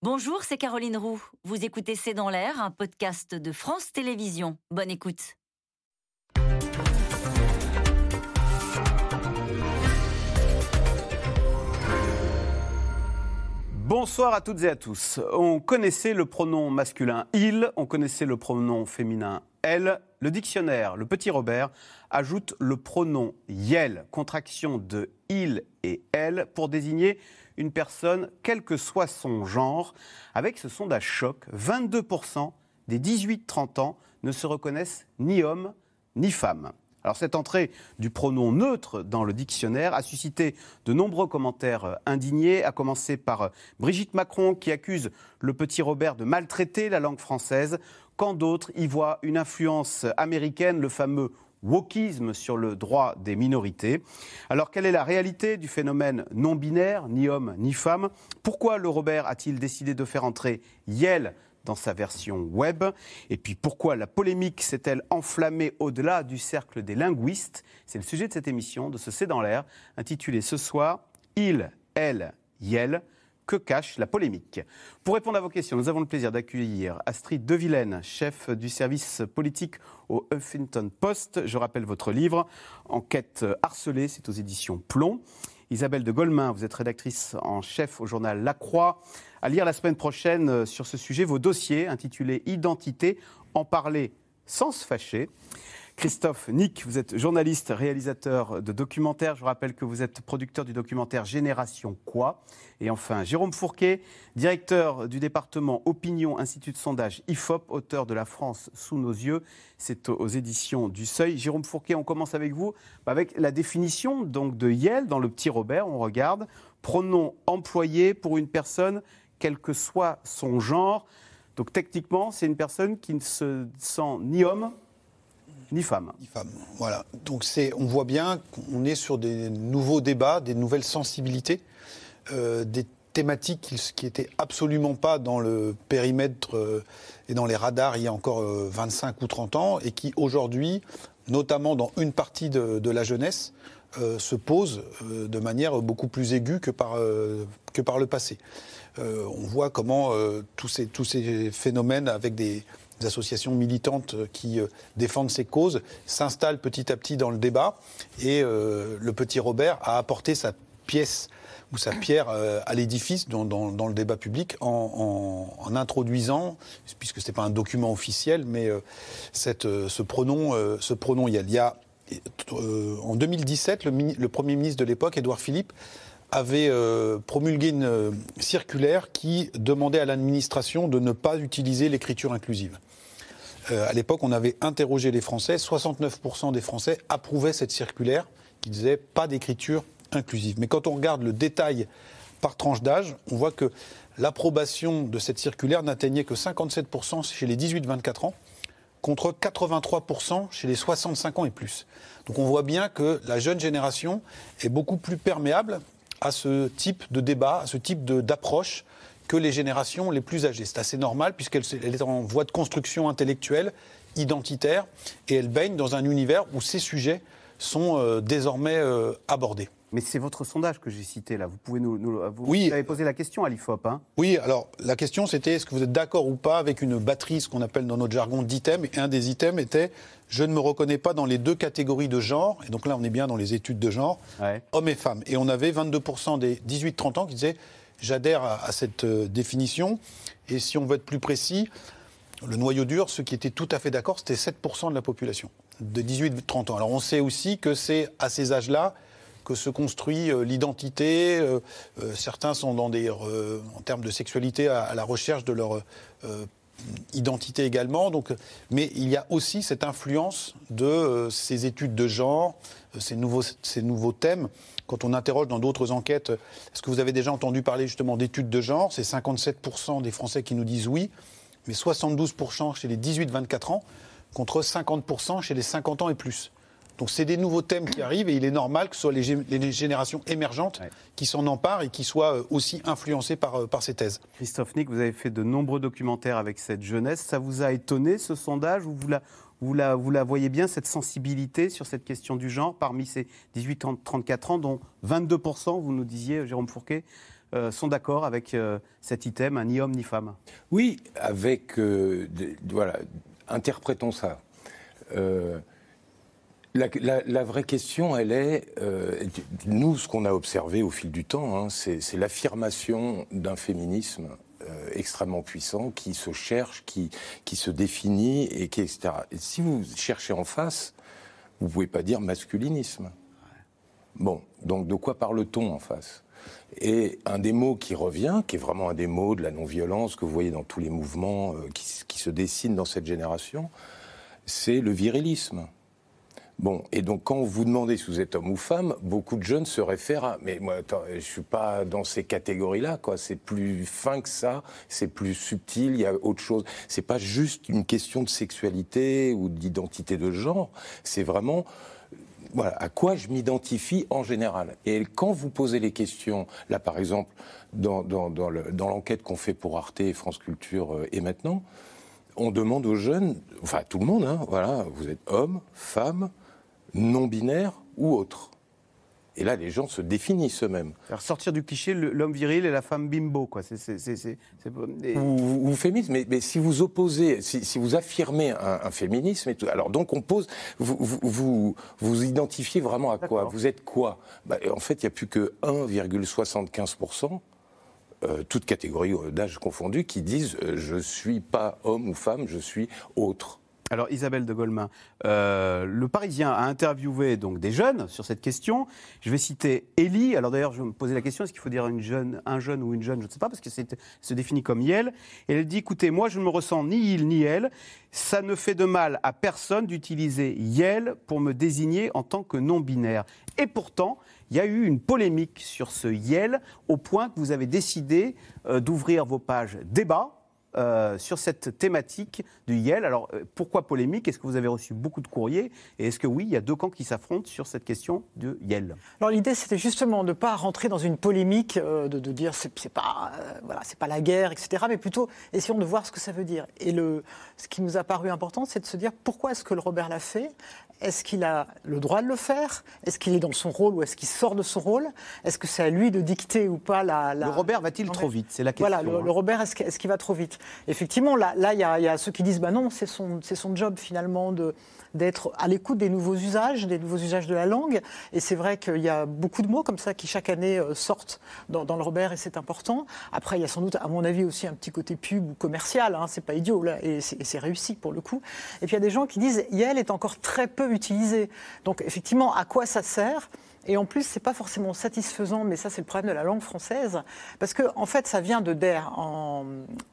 Bonjour, c'est Caroline Roux. Vous écoutez C'est dans l'air, un podcast de France Télévisions. Bonne écoute. Bonsoir à toutes et à tous. On connaissait le pronom masculin il, on connaissait le pronom féminin elle. Le dictionnaire, le petit Robert, ajoute le pronom yel, contraction de il et elle, pour désigner une personne, quel que soit son genre. Avec ce sondage choc, 22% des 18-30 ans ne se reconnaissent ni homme ni femme. Alors cette entrée du pronom neutre dans le dictionnaire a suscité de nombreux commentaires indignés, à commencer par Brigitte Macron qui accuse le petit Robert de maltraiter la langue française, quand d'autres y voient une influence américaine, le fameux wokisme sur le droit des minorités. Alors quelle est la réalité du phénomène non binaire, ni homme ni femme? Pourquoi le Robert a-t-il décidé de faire entrer Yel dans sa version web? Et puis pourquoi la polémique s'est-elle enflammée au-delà du cercle des linguistes? C'est le sujet de cette émission, de ce C'est dans l'air, intitulée ce soir Il, elle, Yel que cache la polémique Pour répondre à vos questions, nous avons le plaisir d'accueillir Astrid Devilaine, chef du service politique au Huffington Post. Je rappelle votre livre, Enquête harcelée, c'est aux éditions Plomb. Isabelle de Golemin, vous êtes rédactrice en chef au journal La Croix. À lire la semaine prochaine sur ce sujet vos dossiers intitulés Identité, en parler sans se fâcher. Christophe Nick, vous êtes journaliste, réalisateur de documentaires. Je vous rappelle que vous êtes producteur du documentaire Génération Quoi. Et enfin, Jérôme Fourquet, directeur du département Opinion Institut de sondage IFOP, auteur de La France sous nos yeux. C'est aux éditions du Seuil. Jérôme Fourquet, on commence avec vous, avec la définition donc de Yel dans le petit Robert. On regarde pronom employé pour une personne, quel que soit son genre. Donc techniquement, c'est une personne qui ne se sent ni homme ni femme. Ni femme, voilà. Donc on voit bien qu'on est sur des nouveaux débats, des nouvelles sensibilités, euh, des thématiques qui n'étaient absolument pas dans le périmètre euh, et dans les radars il y a encore 25 euh, ou 30 ans et qui aujourd'hui, notamment dans une partie de, la jeunesse, se posent de manière beaucoup plus aiguë que par, que par le passé. on voit comment tous, ces, tous ces phénomènes avec des associations militantes qui euh, défendent ces causes s'installent petit à petit dans le débat. Et euh, le petit Robert a apporté sa pièce ou sa pierre euh, à l'édifice dans, le débat public en, introduisant, puisque ce n'est pas un document officiel, mais ce, pronom, il y a, en 2017, le, le Premier ministre de l'époque, Édouard Philippe, avait promulgué une circulaire qui demandait à l'administration de ne pas utiliser l'écriture inclusive. Euh, à l'époque, on avait interrogé les Français. 69% des Français approuvaient cette circulaire qui disait pas d'écriture inclusive. Mais quand on regarde le détail par tranche d'âge, on voit que l'approbation de cette circulaire n'atteignait que 57% chez les 18-24 ans, contre 83% chez les 65 ans et plus. Donc on voit bien que la jeune génération est beaucoup plus perméable à ce type de débat, à ce type d'approche que les générations les plus âgées. C'est assez normal puisqu'elle est en voie de construction intellectuelle, identitaire, et elle baigne dans un univers où ces sujets sont euh, désormais euh, abordés. Mais c'est votre sondage que j'ai cité là. Vous pouvez nous, vous, oui. avez posé la question à l'IFOP. Hein oui. Alors la question c'était est-ce que vous êtes d'accord ou pas avec une batterie, ce qu'on appelle dans notre jargon d'items. Et un des items était je ne me reconnais pas dans les deux catégories de genre. Et donc là on est bien dans les études de genre, hommes et femmes. Et on avait 22% des 18-30 ans qui disaient J'adhère à, cette euh, définition. Et si on veut être plus précis, le noyau dur, ceux qui étaient tout à fait d'accord, c'était 7% de la population, de 18-30 ans. Alors on sait aussi que c'est à ces âges-là que se construit euh, l'identité. Euh, certains sont dans des, en termes de sexualité à, la recherche de leur identité également. Donc, mais il y a aussi cette influence de ces études de genre, ces nouveaux, ces nouveaux thèmes quand on interroge dans d'autres enquêtes, est-ce que vous avez déjà entendu parler justement d'études de genre? C'est 57% des Français qui nous disent oui, mais 72% chez les 18-24 ans, contre 50% chez les 50 ans et plus. Donc c'est des nouveaux thèmes qui arrivent et il est normal que ce soit les, générations émergentes qui s'en emparent et qui soient euh, aussi influencées par, euh, par ces thèses. Christophe Nick, vous avez fait de nombreux documentaires avec cette jeunesse. Ça vous a étonné ce sondage ou vous la, vous la, voyez bien, cette sensibilité sur cette question du genre parmi ces 18-34 ans, dont 22%, vous nous disiez, Jérôme Fourquet, euh, sont d'accord avec euh, cet item, ni homme ni femme? Oui, avec. euh, voilà, interprétons ça. La, vraie question, elle est, nous, ce qu'on a observé au fil du temps, hein, c'est l'affirmation d'un féminisme extrêmement puissant qui se cherche, qui, qui se définit, et qui, etc. Et si vous cherchez en face, vous ne pouvez pas dire masculinisme. Bon, donc de quoi parle-t-on en face? Et un des mots qui revient, qui est vraiment un des mots de la non-violence que vous voyez dans tous les mouvements euh, qui, qui se dessinent dans cette génération, c'est le virilisme. Bon, et donc quand vous demandez si vous êtes homme ou femme, beaucoup de jeunes se réfèrent à mais moi attends, je suis pas dans ces catégories-là quoi, c'est plus fin que ça, c'est plus subtil, il y a autre chose. C'est pas juste une question de sexualité ou d'identité de genre, c'est vraiment voilà, à quoi je m'identifie en général. Et quand vous posez les questions, là par exemple, dans, dans, dans le- dans l'enquête qu'on fait pour Arte et France Culture euh, et maintenant, on demande aux jeunes, enfin à tout le monde, hein, voilà, vous êtes homme, femme, non-binaire ou autre. Et là, les gens se définissent eux-mêmes. Alors, sortir du cliché, l'homme viril et la femme bimbo, quoi. C'est, et- Ou, ou féminisme, mais, mais si vous opposez, si, si vous affirmez un, un féminisme, et tout, alors donc on pose, vous vous, vous, vous identifiez vraiment à quoi? Vous êtes quoi? Bah, En fait, il n'y a plus que 1,75%, euh, toutes catégories d'âge confondues, qui disent euh, je suis pas homme ou femme, je suis autre. Alors Isabelle de Golemin, euh, le Parisien a interviewé donc des jeunes sur cette question. Je vais citer Ellie. Alors d'ailleurs, je me poser la question est-ce qu'il faut dire une jeune, un jeune ou une jeune Je ne sais pas parce que c'est se définit comme Yel. Et elle dit écoutez, moi je ne me ressens ni il ni elle. Ça ne fait de mal à personne d'utiliser Yel pour me désigner en tant que non binaire. Et pourtant, il y a eu une polémique sur ce Yel au point que vous avez décidé euh, d'ouvrir vos pages débat. Euh, sur cette thématique du YEL. Alors, euh, pourquoi polémique? Est-ce que vous avez reçu beaucoup de courriers? Et est-ce que oui, il y a deux camps qui s'affrontent sur cette question de YEL Alors l'idée, c'était justement de ne pas rentrer dans une polémique, euh, de, dire c'est pas, voilà, pas la guerre, etc. Mais plutôt essayons de voir ce que ça veut dire. Et ce qui nous a paru important, c'est de se dire pourquoi est-ce que le Robert l'a fait Est-ce qu'il a le droit de le faire? Est-ce qu'il est dans son rôle ou est-ce qu'il sort de son rôle? Est-ce que c'est à lui de dicter ou pas la. la- Le Robert va-t-il trop vite? C'est la question. Voilà, le, hein. le Robert, est-ce qu'il va trop vite? Effectivement, là, là, il y, a- il y a ceux qui disent, bah non, c'est son, job finalement de d'être à l'écoute des nouveaux usages, des nouveaux usages de la langue. Et c'est vrai qu'il y a beaucoup de mots comme ça qui chaque année euh, sortent dans, dans le Robert et c'est important. Après, il y a sans doute, à mon avis, aussi un petit côté pub ou commercial. Hein, c'est pas idiot là, et c'est réussi pour le coup. Et puis il y a des gens qui disent, Yel est encore très peu utilisé. Donc effectivement, à quoi ça sert? Et en plus, c'est pas forcément satisfaisant, mais ça, c'est le problème de la langue française, parce que en fait, ça vient de der en,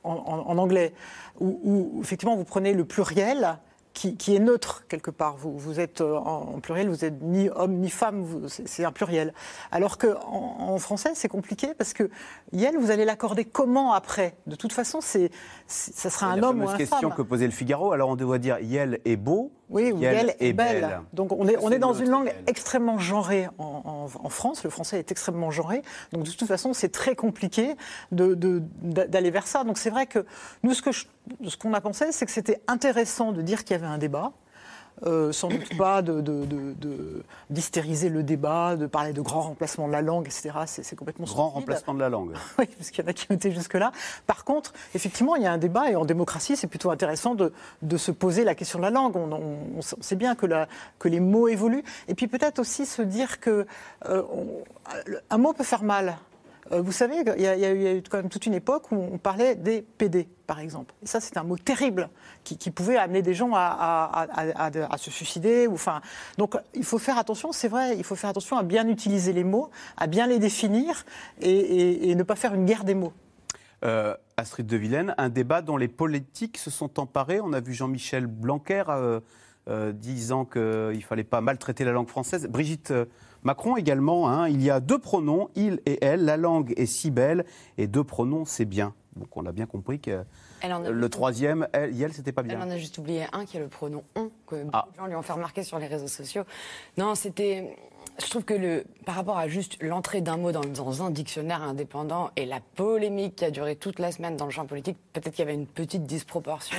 en- en- en anglais, où, où, effectivement vous prenez le pluriel. Qui, qui est neutre quelque part. Vous, vous êtes euh, en, en pluriel, vous êtes ni homme ni femme, c'est un pluriel. Alors que en, français, c'est compliqué parce que yel, vous allez l'accorder comment après? De toute façon, c'est ça sera un homme ou fameuse un question femme. que posait le Figaro. Alors, on doit dire Yel est beau. Oui, ou Yel est belle. belle. Donc on est, on C'est est dans une langue extrêmement genrée en, en- en France. Le français est extrêmement genré. Donc de toute façon, c'est très compliqué de- de- d'a- d'aller vers ça. Donc c'est vrai que nous, ce qu'on a pensé, c'est que c'était intéressant de dire qu'il y avait un débat. Euh, sans doute pas de, d'hystériser le débat, de parler de grand remplacement de la langue, etc. C'est, c'est complètement Grand stupide. remplacement de la langue. Oui, parce qu'il y en a qui ont été jusque-là. Par contre, effectivement, il y a un débat et en démocratie, c'est plutôt intéressant de, de se poser la question de la langue. On, on- on sait bien que, la- que les mots évoluent. Et puis peut-être aussi se dire que euh, on- un mot peut faire mal. Euh, Vous savez, il y, a, eu- quand même toute une époque où on parlait des PD, par exemple. Et ça, c'est un mot terrible qui, pouvait amener des gens à, se suicider. Donc, il faut faire attention, c'est vrai, il faut faire attention à bien utiliser les mots, à bien les définir et, ne pas faire une guerre des mots. Euh, Astrid de Vilaine, un débat dont les politiques se sont emparés. On a vu Jean-Michel Blanquer euh, disant qu'il ne fallait pas maltraiter la langue française. Brigitte Macron également. hein. il y a deux pronoms, il et elle. La langue est si belle et deux pronoms, c'est bien. Donc on a bien compris que Elle le troisième, elle, elle, c'était pas Elle bien. en a juste oublié un qui est le pronom on, que beaucoup Ah. de gens lui ont fait remarquer sur les réseaux sociaux. Non, c'était. Je trouve que le, par rapport à juste l'entrée d'un mot dans, dans un dictionnaire indépendant et la polémique qui a duré toute la semaine dans le champ politique, peut-être qu'il y avait une petite disproportion.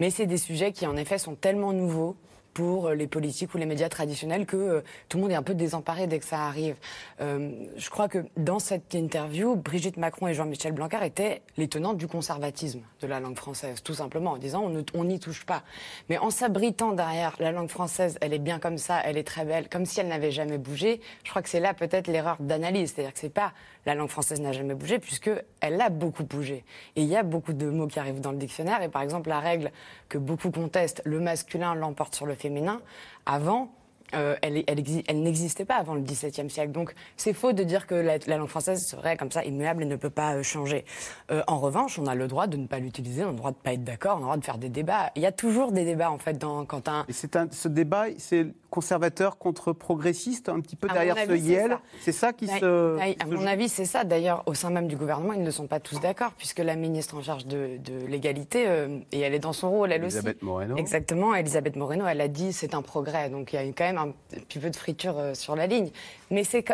Mais c'est des sujets qui, en effet, sont tellement nouveaux pour les politiques ou les médias traditionnels que euh, tout le monde est un peu désemparé dès que ça arrive. Euh, je crois que dans cette interview, Brigitte Macron et Jean-Michel Blanquer étaient les tenants du conservatisme de la langue française, tout simplement, en disant on n'y touche pas. Mais en s'abritant derrière la langue française, elle est bien comme ça, elle est très belle, comme si elle n'avait jamais bougé, je crois que c'est là peut-être l'erreur d'analyse. C'est-à-dire que c'est pas la langue française n'a jamais bougé, puisqu'elle a beaucoup bougé. Et il y a beaucoup de mots qui arrivent dans le dictionnaire. Et par exemple, la règle que beaucoup contestent, le masculin l'emporte sur le féminin, avant, euh, elle, elle, n'existait pas avant le XVIIe siècle. Donc c'est faux de dire que la, langue française serait comme ça immuable et ne peut pas euh, changer. Euh, en revanche, on a le droit de ne pas l'utiliser, on a le droit de ne pas être d'accord, on a le droit de faire des débats. Il y a toujours des débats en fait dans quand un. Et c'est ce débat, c'est conservateur contre progressiste, un petit peu derrière ce Yel. C'est ça. qui se. À mon avis, c'est ça. D'ailleurs, au sein même du gouvernement, ils ne sont pas tous d'accord, puisque la ministre en charge de, l'égalité, et elle est dans son rôle, elle Elisabeth Moreno. Exactement, Elisabeth Moreno, elle a dit c'est un progrès. Donc il y a quand même un petit peu de friture euh, sur la ligne. Mais c'est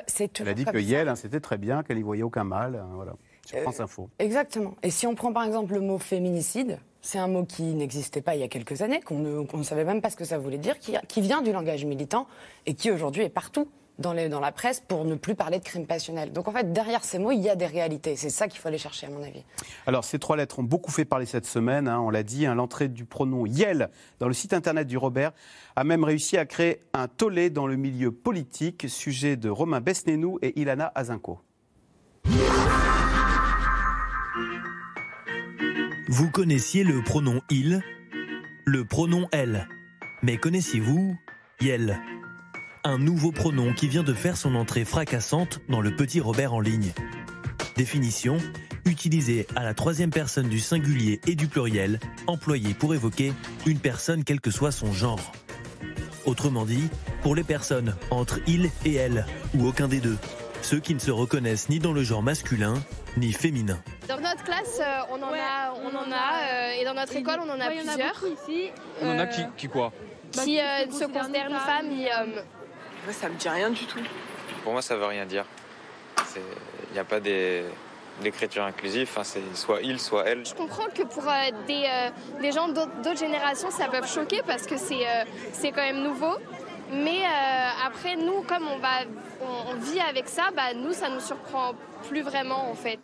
Elle a dit que Yel, hein, c'était très bien, qu'elle n'y voyait aucun mal. Hein, voilà. Sur euh, France Info. Exactement. Et si on prend par exemple le mot féminicide, c'est un mot qui n'existait pas il y a quelques années, qu'on ne, savait même pas ce que ça voulait dire, qui vient du langage militant et qui aujourd'hui est partout dans, dans la presse pour ne plus parler de crime passionnel. Donc en fait, derrière ces mots, il y a des réalités. C'est ça qu'il faut aller chercher, à mon avis. Alors, ces trois lettres ont beaucoup fait parler cette semaine. Hein, on l'a dit, hein, l'entrée du pronom Yel dans le site internet du Robert a même réussi à créer un tollé dans le milieu politique. Sujet de Romain Besnénou et Ilana Azinko. Vous connaissiez le pronom il, le pronom elle. Mais connaissiez-vous Yel? Un nouveau pronom qui vient de faire son entrée fracassante dans le petit Robert en ligne. Définition utilisé à la troisième personne du singulier et du pluriel, employé pour évoquer une personne quel que soit son genre. Autrement dit, pour les personnes entre il et elle, ou aucun des deux, ceux qui ne se reconnaissent ni dans le genre masculin ni féminin. Dans notre classe, euh, on en a, on en a euh, et dans notre école, on en a plusieurs. ici. On en a qui, qui quoi? Qui euh, se considèrent une femme et ça me dit rien du tout. Pour moi, ça veut rien dire. Il n'y a pas d'écriture inclusive, enfin, c'est soit il, soit elle. Je comprends que pour euh, des, euh, des, gens d'autres générations, ça peut choquer parce que c'est euh, c'est quand même nouveau. Mais après, nous, comme on, va, on, vit avec ça, bah, nous, ça nous surprend plus vraiment en fait.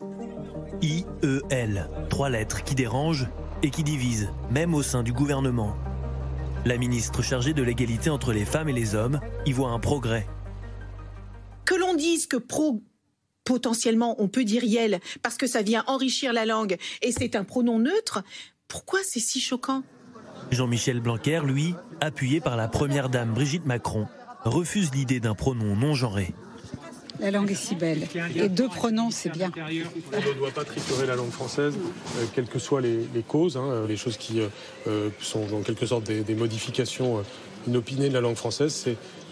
I-E-L, trois lettres qui dérangent et qui divisent, même au sein du gouvernement. La ministre chargée de l'égalité entre les femmes et les hommes y voit un progrès. Que l'on dise que pro potentiellement on peut dire yel parce que ça vient enrichir la langue et c'est un pronom neutre, pourquoi c'est si choquant? Jean-Michel Blanquer, lui, appuyé par la première dame Brigitte Macron, refuse l'idée d'un pronom non genré. La langue est si belle. Et deux pronoms, c'est bien. On ne doit pas triturer la langue française, euh, quelles que soient les, causes, hein, les choses qui euh, sont en quelque sorte des, modifications euh, inopinées de la langue française.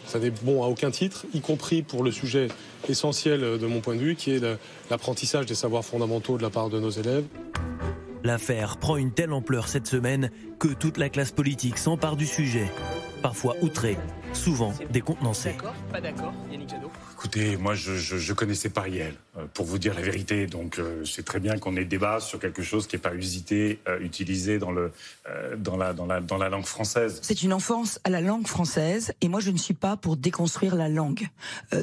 ça n'est bon à aucun titre, y compris pour le sujet essentiel de mon point de vue, qui est l'apprentissage des savoirs fondamentaux de la part de nos élèves. L'affaire prend une telle ampleur cette semaine que toute la classe politique s'empare du sujet, parfois outrée, souvent décontenancée. D'accord, pas d'accord, Yannick Jadot Écoutez, moi je, je, connaissais pas Riel, euh, pour vous dire la vérité, donc euh, c'est très bien qu'on ait débat sur quelque chose qui n'est pas usité, euh, utilisé dans, le, dans, la, dans, la, dans la langue française. C'est une enfance à la langue française, et moi je ne suis pas pour déconstruire la langue.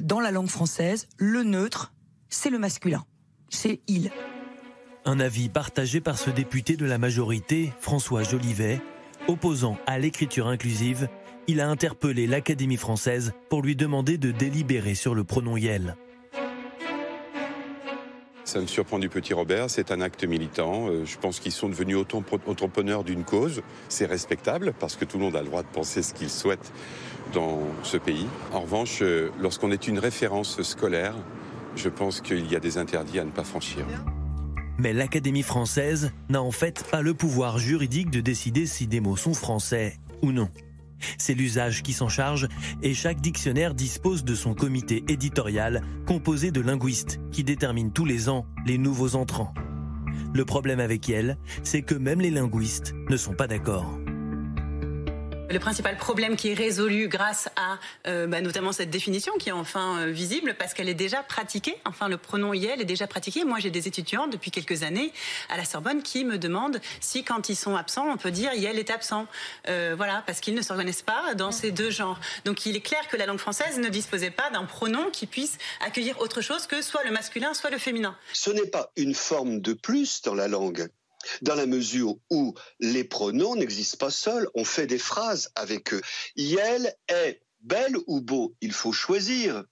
dans la langue française, le neutre, c'est le masculin, c'est il. Un avis partagé par ce député de la majorité, François Jolivet, opposant à l'écriture inclusive il a interpellé l'Académie française pour lui demander de délibérer sur le pronom Yel. Ça me surprend du petit Robert, c'est un acte militant. Euh, je pense qu'ils sont devenus entrepreneurs d'une cause. C'est respectable parce que tout le monde a le droit de penser ce qu'il souhaite dans ce pays. En revanche, euh, lorsqu'on est une référence scolaire, je pense qu'il y a des interdits à ne pas franchir. Mais l'Académie française n'a en fait pas le pouvoir juridique de décider si des mots sont français ou non. C'est l'usage qui s'en charge et chaque dictionnaire dispose de son comité éditorial composé de linguistes qui déterminent tous les ans les nouveaux entrants. Le problème avec elle, c'est que même les linguistes ne sont pas d'accord. Le principal problème qui est résolu grâce à euh, bah, notamment cette définition qui est enfin euh, visible parce qu'elle est déjà pratiquée. Enfin, le pronom IEL est déjà pratiqué. Moi, j'ai des étudiants depuis quelques années à la Sorbonne qui me demandent si, quand ils sont absents, on peut dire IEL est absent. Euh, voilà, parce qu'ils ne se reconnaissent pas dans ces deux genres. Donc, il est clair que la langue française ne disposait pas d'un pronom qui puisse accueillir autre chose que soit le masculin, soit le féminin. Ce n'est pas une forme de plus dans la langue dans la mesure où les pronoms n'existent pas seuls, on fait des phrases avec eux. Yel est belle ou beau, il faut choisir.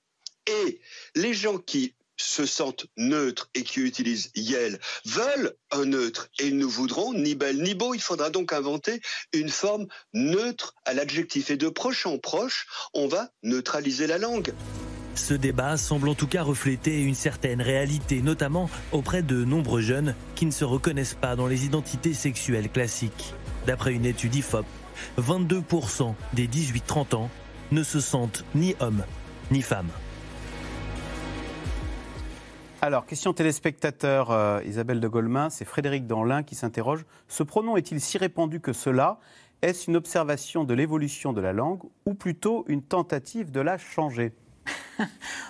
Et les gens qui se sentent neutres et qui utilisent Yel veulent un neutre et ils ne voudront ni belle ni beau. Il faudra donc inventer une forme neutre à l'adjectif. Et de proche en proche, on va neutraliser la langue. Ce débat semble en tout cas refléter une certaine réalité, notamment auprès de nombreux jeunes qui ne se reconnaissent pas dans les identités sexuelles classiques. D'après une étude IFOP, 22% des 18-30 ans ne se sentent ni hommes ni femmes. Alors, question téléspectateur euh, Isabelle de Golemin, c'est Frédéric Danlin qui s'interroge. Ce pronom est-il si répandu que cela? Est-ce une observation de l'évolution de la langue ou plutôt une tentative de la changer?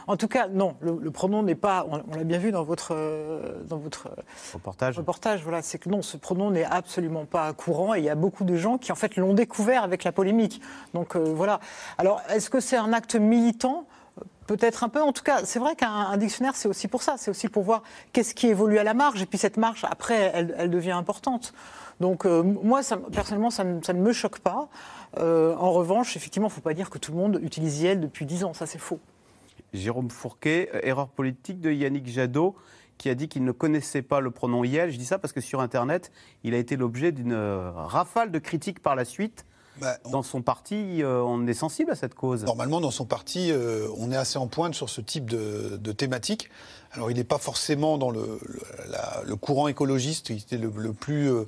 En tout cas, non, le, pronom n'est pas, on, l'a bien vu dans votre, euh, dans votre reportage. reportage voilà, c'est que non, ce pronom n'est absolument pas courant et il y a beaucoup de gens qui en fait l'ont découvert avec la polémique. Donc euh, voilà. Alors, est-ce que c'est un acte militant? Peut-être un peu. En tout cas, c'est vrai qu'un dictionnaire, c'est aussi pour ça. C'est aussi pour voir qu'est-ce qui évolue à la marge. Et puis cette marge, après, elle, devient importante. Donc euh, moi, personnellement, ça ne, me choque pas. en revanche, effectivement, il ne faut pas dire que tout le monde utilise YEL depuis 10 ans. Ça, c'est faux. Jérôme Fourquet, euh, erreur politique de Yannick Jadot, qui a dit qu'il ne connaissait pas le pronom Yel. Je dis ça parce que sur Internet, il a été l'objet d'une euh, rafale de critiques par la suite. Bah, dans son parti, euh, on est sensible à cette cause. Normalement, dans son parti, on est assez en pointe sur ce type de, thématique. Alors, il n'est pas forcément dans le, courant écologiste, qui était le, plus euh,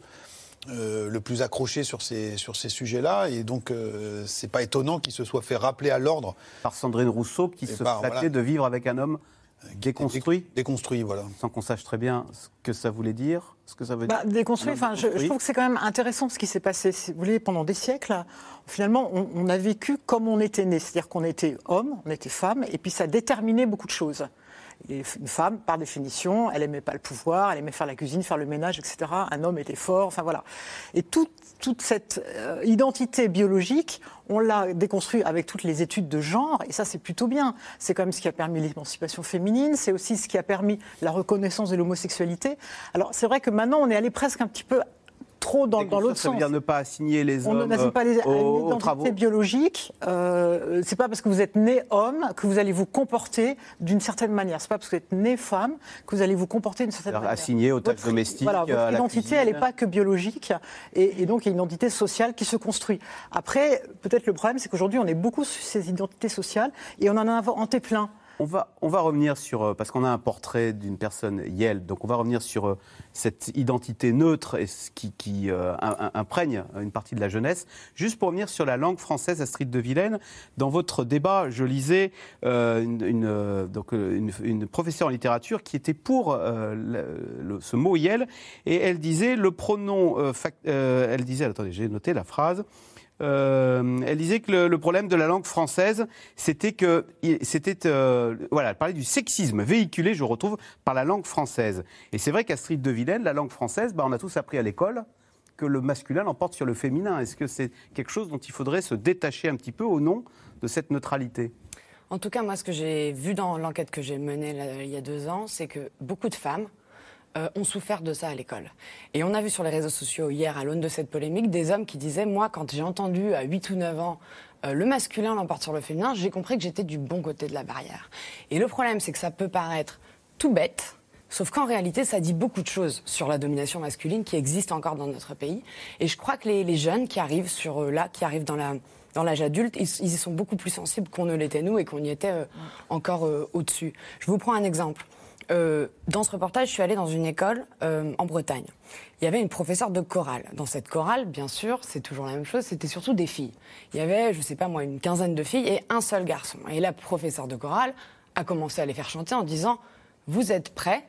le plus accroché sur ces, sur ces sujets-là. Et donc, euh, c'est pas étonnant qu'il se soit fait rappeler à l'ordre. Par Sandrine Rousseau, qui se flattait de vivre avec un homme déconstruit. Déconstruit, voilà. Sans qu'on sache très bien ce que ça voulait dire, ce que ça veut bah, dire. Déconstruit, enfin, je, trouve que c'est quand même intéressant ce qui s'est passé. Si vous voulez, pendant des siècles, finalement, on, on a vécu comme on était né. C'est-à-dire qu'on était homme, on était femme, et puis ça déterminait beaucoup de choses une femme, par définition, elle aimait pas le pouvoir, elle aimait faire la cuisine, faire le ménage, etc. Un homme était fort, enfin voilà. Et toute, toute cette euh, identité biologique, on l'a déconstruit avec toutes les études de genre, et ça c'est plutôt bien. C'est quand même ce qui a permis l'émancipation féminine, c'est aussi ce qui a permis la reconnaissance de l'homosexualité. Alors c'est vrai que maintenant on est allé presque un petit peu trop dans, dans l'autre sens. Ça veut dire ne pas assigner les hommes On n'assigne pas les, aux, à biologique. Euh, c'est pas parce que vous êtes né homme que vous allez vous comporter d'une certaine manière. C'est pas parce que vous êtes né femme que vous allez vous comporter d'une certaine manière. Assigné aux tâches domestiques. Voilà, votre identité, elle n'est pas que biologique, et, et, donc il y a une identité sociale qui se construit. Après, peut-être le problème, c'est qu'aujourd'hui, on est beaucoup sur ces identités sociales et on en a inventé plein. On va, on va revenir sur, euh, parce qu'on a un portrait d'une personne Yel, donc on va revenir sur euh, cette identité neutre et qui, qui euh, imprègne une partie de la jeunesse. Juste pour revenir sur la langue française, Astrid de Vilaine, dans votre débat, je lisais une, donc, une, professeure en littérature qui était pour ce mot Yel, et elle disait le pronom, elle disait, attendez, j'ai noté la phrase, euh, elle disait que le, problème de la langue française, c'était que c'était euh, voilà, elle parlait du sexisme véhiculé, je retrouve, par la langue française. Et c'est vrai qu'Astrid de Vilaine, la langue française, bah, on a tous appris à l'école que le masculin l'emporte sur le féminin. Est-ce que c'est quelque chose dont il faudrait se détacher un petit peu au nom de cette neutralité? En tout cas, moi, ce que j'ai vu dans l'enquête que j'ai menée il y a deux ans, c'est que beaucoup de femmes euh, ont souffert de ça à l'école. Et on a vu sur les réseaux sociaux hier, à l'aune de cette polémique, des hommes qui disaient Moi, quand j'ai entendu à 8 ou 9 ans euh, le masculin l'emporte sur le féminin, j'ai compris que j'étais du bon côté de la barrière. Et le problème, c'est que ça peut paraître tout bête. Sauf qu'en réalité, ça dit beaucoup de choses sur la domination masculine qui existe encore dans notre pays. Et je crois que les, jeunes qui arrivent sur euh, là, qui arrivent dans la dans l'âge adulte, ils, y sont beaucoup plus sensibles qu'on ne l'était nous et qu'on y était encore au-dessus. Je vous prends un exemple. Euh, dans ce reportage, je suis allée dans une école euh, en Bretagne. Il y avait une professeure de chorale. Dans cette chorale, bien sûr, c'est toujours la même chose, c'était surtout des filles. Il y avait, je ne sais pas moi, une quinzaine de filles et un seul garçon. Et la professeure de chorale a commencé à les faire chanter en disant Vous êtes prêts?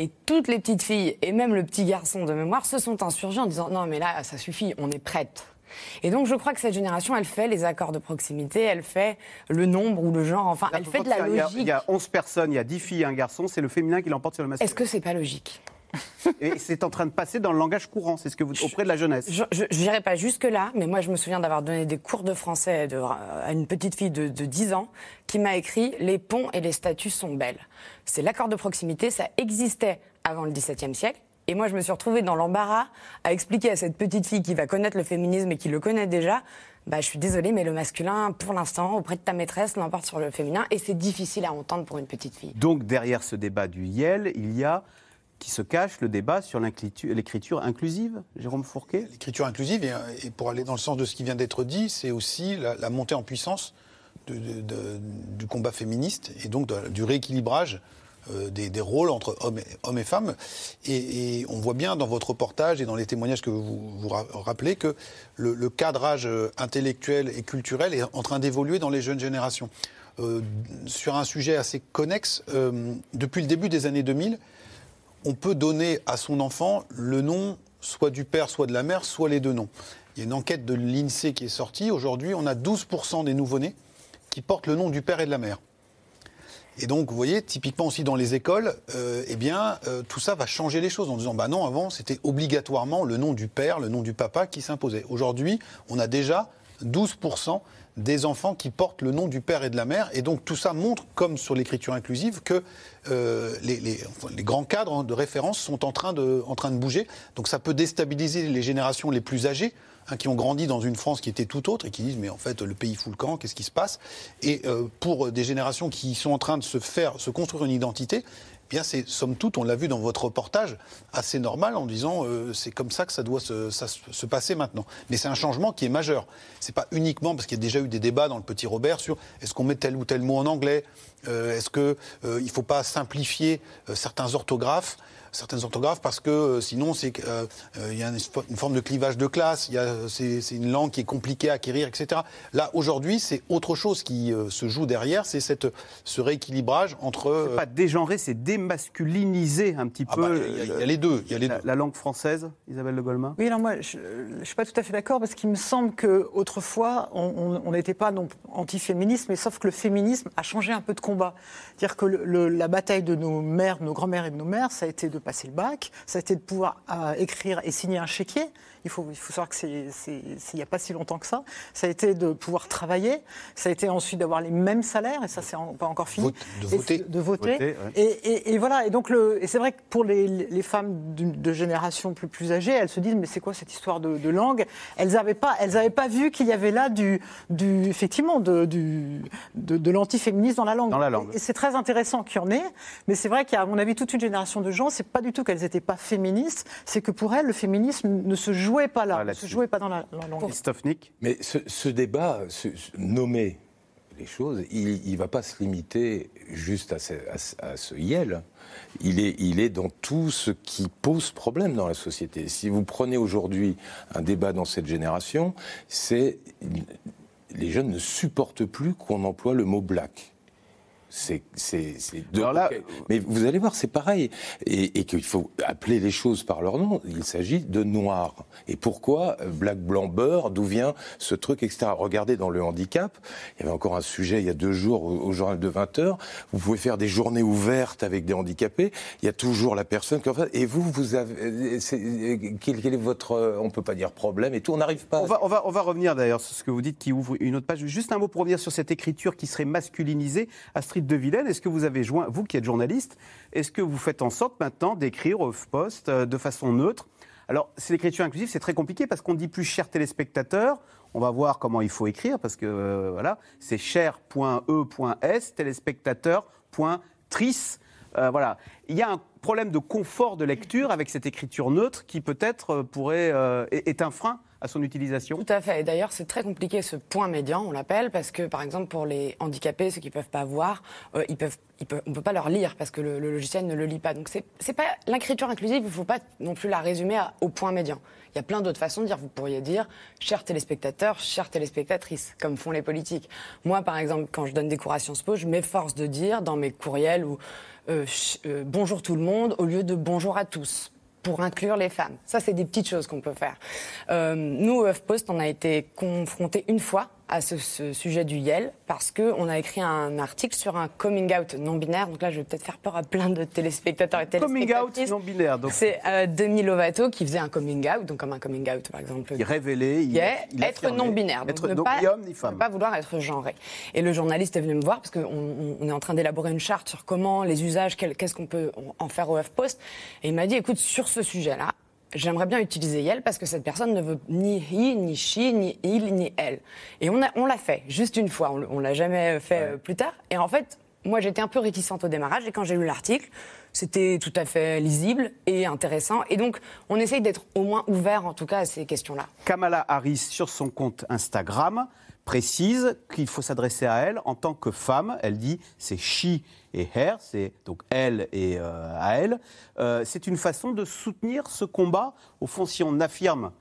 Et toutes les petites filles et même le petit garçon de mémoire se sont insurgés en disant Non, mais là, ça suffit, on est prêtes. Et donc, je crois que cette génération, elle fait les accords de proximité, elle fait le nombre ou le genre, enfin, elle fait de la Il y a- logique. Il y a 11 personnes, il y a 10 filles et un garçon, c'est le féminin qui l'emporte sur le masculin. Est-ce que c'est pas logique? Et c'est en train de passer dans le langage courant, c'est ce que vous auprès de la jeunesse. Je n'irai pas jusque-là, mais moi, je me souviens d'avoir donné des cours de français de- à une petite fille de, de 10 ans qui m'a écrit Les ponts et les statues sont belles. C'est l'accord de proximité, ça existait avant le XVIIe siècle. Et moi, je me suis retrouvée dans l'embarras à expliquer à cette petite fille qui va connaître le féminisme et qui le connaît déjà bah, je suis désolée, mais le masculin, pour l'instant, auprès de ta maîtresse, l'emporte sur le féminin. Et c'est difficile à entendre pour une petite fille. Donc derrière ce débat du YEL, il y a qui se cache le débat sur l'écriture inclusive, Jérôme Fourquet? L'écriture inclusive, et, et pour aller dans le sens de ce qui vient d'être dit, c'est aussi la, la montée en puissance de- de- de- du combat féministe et donc de- du rééquilibrage euh, des, des rôles entre hommes et, femmes. Et, on voit bien dans votre reportage et dans les témoignages que vous, vous ra- rappelez que le, cadrage euh, intellectuel et culturel est en train d'évoluer dans les jeunes générations. Euh, sur un sujet assez connexe, euh, depuis le début des années 2000, on peut donner à son enfant le nom soit du père, soit de la mère, soit les deux noms. Il y a une enquête de l'INSEE qui est sortie. Aujourd'hui, on a 12% des nouveau-nés qui portent le nom du père et de la mère. Et donc, vous voyez, typiquement aussi dans les écoles, euh, eh bien, euh, tout ça va changer les choses en disant, bah non, avant, c'était obligatoirement le nom du père, le nom du papa qui s'imposait. Aujourd'hui, on a déjà 12% des enfants qui portent le nom du père et de la mère. Et donc, tout ça montre, comme sur l'écriture inclusive, que euh, les, grands cadres de référence sont en train de bouger. Donc, ça peut déstabiliser les générations les plus âgées hein, qui ont grandi dans une France qui était tout autre et qui disent mais en fait le pays fout le camp, qu'est-ce qui se passe? Et euh, pour des générations qui sont en train de se faire, se construire une identité, eh bien c'est somme toute, on l'a vu dans votre reportage, assez normal en disant euh, c'est comme ça que ça doit se, passer maintenant. Mais c'est un changement qui est majeur. C'est pas uniquement parce qu'il y a déjà eu des débats dans le Petit Robert sur est-ce qu'on met tel ou tel mot en anglais, euh, est-ce que euh, il faut pas simplifier euh, certains orthographes? Certaines orthographes parce que euh, sinon c'est que, euh, euh, il y a une, une forme de clivage de classe, il y a c'est c'est une langue qui est compliquée à acquérir, etc. Là aujourd'hui c'est autre chose qui euh, se joue derrière, c'est cette ce rééquilibrage entre euh, C'est pas dégenrer, c'est démasculiniser un petit Ah peu. bah, il y a- il y a les deux, il y a les la, la langue française, Isabelle de Golemin? Oui, alors moi, je ne suis pas tout à fait d'accord parce qu'il me semble qu'autrefois, on on- n'était pas non anti-féminisme, mais sauf que le féminisme a changé un peu de combat. C'est-à-dire que le- le- la bataille de nos mères, de nos grands-mères et de nos mères, ça a été de passer le bac, ça a été de pouvoir euh, écrire et signer un chéquier. Il faut, il faut savoir que c'est il n'y a pas si longtemps que ça. Ça a été de pouvoir travailler, ça a été ensuite d'avoir les mêmes salaires, et ça, c'est en- pas encore fini. de Et voter. De voter. Voter, ouais. Et, et- et voilà, et donc le, et c'est vrai que pour les, les femmes de génération plus, plus âgée, elles se disent mais c'est quoi cette histoire de, de langue? Elles n'avaient pas, elles avaient pas vu qu'il y avait là du, du effectivement de, du, de, de l'antiféminisme dans la langue. Dans la langue. Et c'est très intéressant qu'il y en ait, mais c'est vrai qu'il y a à mon avis toute une génération de gens, c'est pas du tout qu'elles n'étaient pas féministes, c'est que pour elles le féminisme ne se jouait pas là, ne se jouait pas dans la, la langue. Christophe Nick Mais ce, ce débat, ce- ce- nommer les choses, il ne va pas se limiter juste à ce, à ce- à ce YEL. Il est, il est dans tout ce qui pose problème dans la société. Si vous prenez aujourd'hui un débat dans cette génération, c'est les jeunes ne supportent plus qu'on emploie le mot black. C'est, c'est, c'est de- mais vous allez voir, c'est pareil, et, et qu'il faut appeler les choses par leur nom. Il s'agit de noir. Et pourquoi euh, black, blanc, beurre D'où vient ce truc, etc. Regardez dans le handicap. Il y avait encore un sujet il y a deux jours au, au journal de 20 heures. Vous pouvez faire des journées ouvertes avec des handicapés. Il y a toujours la personne qui en fait. Et vous, vous avez, c'est- quel, quel est votre, euh, on peut pas dire problème et tout. On n'arrive pas. On va, on, va, on va revenir d'ailleurs sur ce que vous dites qui ouvre une autre page. Juste un mot pour revenir sur cette écriture qui serait masculinisée. Astrid de Villene, est-ce que vous avez joint, vous qui êtes journaliste, est-ce que vous faites en sorte maintenant d'écrire au poste euh, de façon neutre? Alors, c'est l'écriture inclusive, c'est très compliqué parce qu'on dit plus cher téléspectateur. On va voir comment il faut écrire parce que euh, voilà, c'est cher.e.s, téléspectateur.tris. Euh, voilà. Il y a un problème de confort de lecture avec cette écriture neutre qui peut-être euh, pourrait euh, est un frein à son utilisation. Tout à fait. Et d'ailleurs, c'est très compliqué ce point médian, on l'appelle, parce que par exemple pour les handicapés, ceux qui peuvent pas voir, euh, ils peuvent, on peut pas leur lire parce que le, logiciel ne le lit pas. Donc c'est, pas l'écriture inclusive. Il faut pas non plus la résumer au point médian. Il y a plein d'autres façons de dire. Vous pourriez dire, chers téléspectateurs, chères téléspectatrices, comme font les politiques. Moi, par exemple, quand je donne des cours à Sciences Po, je m'efforce de dire dans mes courriels ou euh, euh, bonjour tout le monde au lieu de bonjour à tous pour inclure les femmes. Ça, c'est des petites choses qu'on peut faire. Euh, nous, au HuffPost, on a été confrontés une fois à ce, ce sujet du YEL parce qu'on a écrit un article sur un coming out non binaire. Donc là, je vais peut-être faire peur à plein de téléspectateurs et Coming out téléspectatrices. non binaire. Donc, C'est euh, Demi Lovato qui faisait un coming out, donc comme un coming out par exemple. il révélait, il, est il être non binaire, donc Être ne donc pas, ni homme ni ne femme. pas vouloir être genré. Et le journaliste est venu me voir parce qu'on on- est en train d'élaborer une charte sur comment les usages, qu'est-ce qu'on peut en faire au HuffPost. Et il m'a dit, écoute, sur ce sujet-là, j'aimerais bien utiliser Yel parce que cette personne ne veut ni he, ni she, ni il, ni elle. Et on, a- on l'a fait, juste une fois. On, on l'a jamais fait euh, plus tard. Et en fait, moi, j'étais un peu réticente au démarrage. Et quand j'ai lu l'article, c'était tout à fait lisible et intéressant. Et donc, on essaye d'être au moins ouvert, en tout cas, à ces questions-là. Kamala Harris, sur son compte Instagram, précise qu'il faut s'adresser à elle en tant que femme. Elle dit c'est she et her, c'est donc elle et euh, à elle. Euh, c'est une façon de soutenir ce combat. Au fond, si on affirme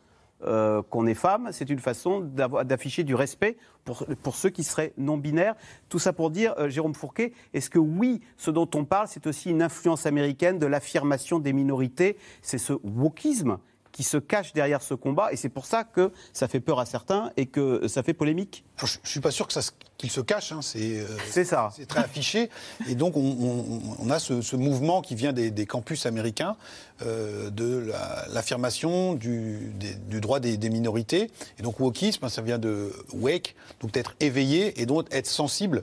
euh, qu'on est femme, c'est une façon d'afficher du respect pour, pour ceux qui seraient non binaires. Tout ça pour dire, Jérôme Fourquet, est-ce que oui, ce dont on parle, c'est aussi une influence américaine de l'affirmation des minorités? C'est ce wokisme qui se cache derrière ce combat, et c'est pour ça que ça fait peur à certains et que ça fait polémique. Je ne suis pas sûr se- qu'il se cache, hein, c'est euh, C'est ça. c'est très affiché. Et donc, on, on- on a ce, ce mouvement qui vient des, des campus américains euh, de la- l'affirmation du, droit des, des minorités. Et donc, wokisme, ça vient de wake, donc d'être éveillé et donc être sensible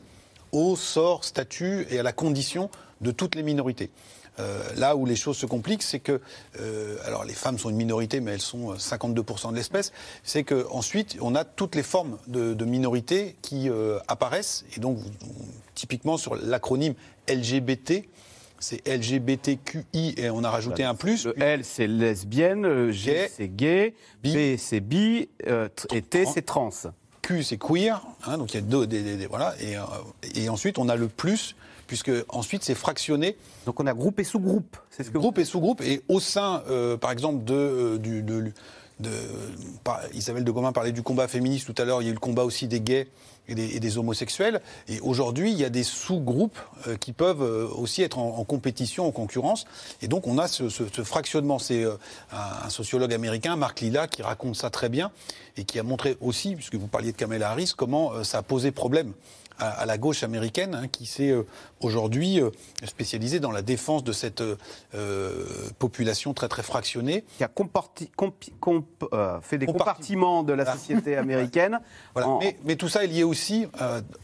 au sort, statut et à la condition de toutes les minorités. Euh, là où les choses se compliquent, c'est que, euh, alors les femmes sont une minorité, mais elles sont euh, 52% de l'espèce, c'est qu'ensuite, on a toutes les formes de, de minorités qui euh, apparaissent. Et donc, typiquement sur l'acronyme LGBT, c'est LGBTQI, et on a rajouté un plus. Le L, c'est lesbienne, le G, c'est gay, B, c'est bi, euh, t- et T, c'est trans. Q, c'est queer, hein, donc il y a deux, des, des- des- voilà, et, euh, et ensuite on a le plus, puisque ensuite c'est fractionné. Donc on a groupe et sous-groupe. C'est ce que groupe et sous-groupe, et au sein, euh, par exemple, de, euh, du, de, de- par- Isabelle de Gomin parlait du combat féministe tout à l'heure, il y a eu le combat aussi des gays et des, et des homosexuels, et aujourd'hui il y a des sous-groupes euh, qui peuvent euh, aussi être en, en compétition, en concurrence, et donc on a ce, ce- ce fractionnement. C'est euh, un, un sociologue américain, Marc Lilla, qui raconte ça très bien, et qui a montré aussi, puisque vous parliez de Kamala Harris, comment ça a posé problème à, à la gauche américaine, hein, qui s'est euh, aujourd'hui euh, spécialisée dans la défense de cette euh, population très très fractionnée. Qui a comporti- compi- comp- euh, fait des Comparti- compartiments de la société américaine. Voilà. en- Mais, mais tout ça est lié aussi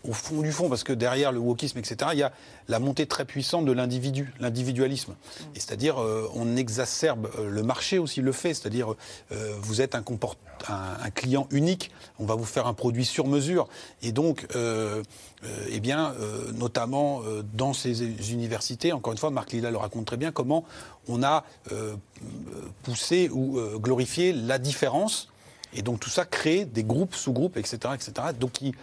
au fond du fond, parce que derrière le wokisme, etc., il y a la montée très puissante de l'individu, l'individualisme. Et c'est-à-dire, on exacerbe, le marché aussi le fait, c'est-à-dire, vous êtes un, comport- un, un client unique, on va vous faire un produit sur mesure. Et donc, euh, eh bien, euh, notamment euh, dans ces universités, encore une fois, Marc Lilla le raconte très bien, comment on a euh, poussé ou euh, glorifié la différence. Et donc tout ça crée des groupes, sous-groupes, etc., etc. Donc qui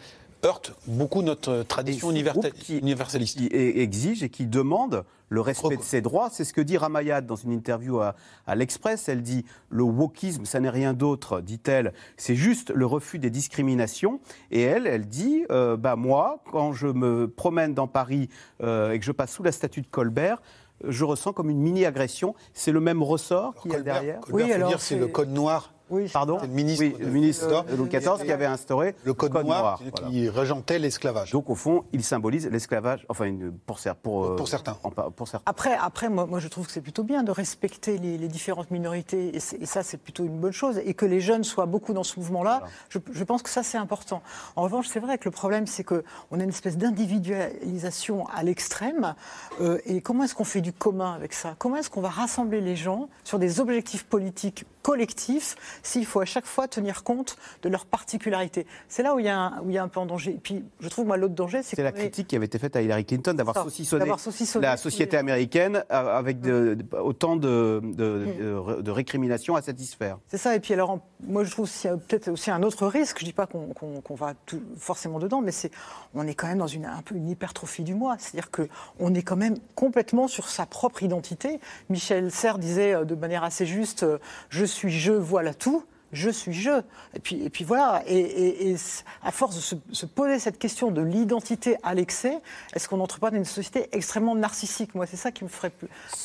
heurtent beaucoup notre tradition universaliste. qui e- exige et qui demande le respect de ses droits. C'est ce que dit Ramayad dans une interview à, à l'Express. Elle dit le wokisme, ça n'est rien d'autre, dit-elle. C'est juste le refus des discriminations. Et elle, elle dit euh, bah moi, quand je me promène dans Paris euh, et que je passe sous la statue de Colbert. Je ressens comme une mini-agression. C'est le même ressort qu'il y a derrière? Colbert, faut dire, c'est le code noir. Pardon C'est le ministre, Oui, le ministre de- de Louis XIV qui avait instauré le code, noir, voilà. qui régentait l'esclavage. Donc au fond, il symbolise l'esclavage, enfin une- pour, cer- pour, euh, Pour certains. en- pour certains. Après, après moi, moi, je trouve que c'est plutôt bien de respecter les, les différentes minorités, et, ça, c'est plutôt une bonne chose. Et que les jeunes soient beaucoup dans ce mouvement-là, je, je pense que ça, c'est important. En revanche, c'est vrai que le problème, c'est qu'on a une espèce d'individualisation à l'extrême. euh, et comment est-ce qu'on fait du commun avec ça? Comment est-ce qu'on va rassembler les gens sur des objectifs politiques collectifs s'il faut à chaque fois tenir compte de leurs particularités C'est là où il, y a un, où il y a un peu en danger. Et puis, je trouve, moi, l'autre danger, c'est C'est la qu'on critique qui avait été faite à Hillary Clinton d'avoir saucissonné, la société américaine avec de- de- autant de, de, de récriminations à satisfaire. C'est ça. Et puis alors, moi, je trouve qu'il y a peut-être aussi un autre risque. Je dis pas qu'on qu'on- qu'on va tout- forcément dedans, mais c'est on est quand même dans une un peu une hypertrophie du moi. C'est-à-dire que on est quand même complètement sur sa propre identité. Michel Serres disait euh, de manière assez juste euh, "Je suis je, voilà tout". je suis je. Et puis, et puis voilà. Et, à force de se, se, poser cette question de l'identité à l'excès, est-ce qu'on n'entre pas dans une société extrêmement narcissique? Moi, c'est ça qui me ferait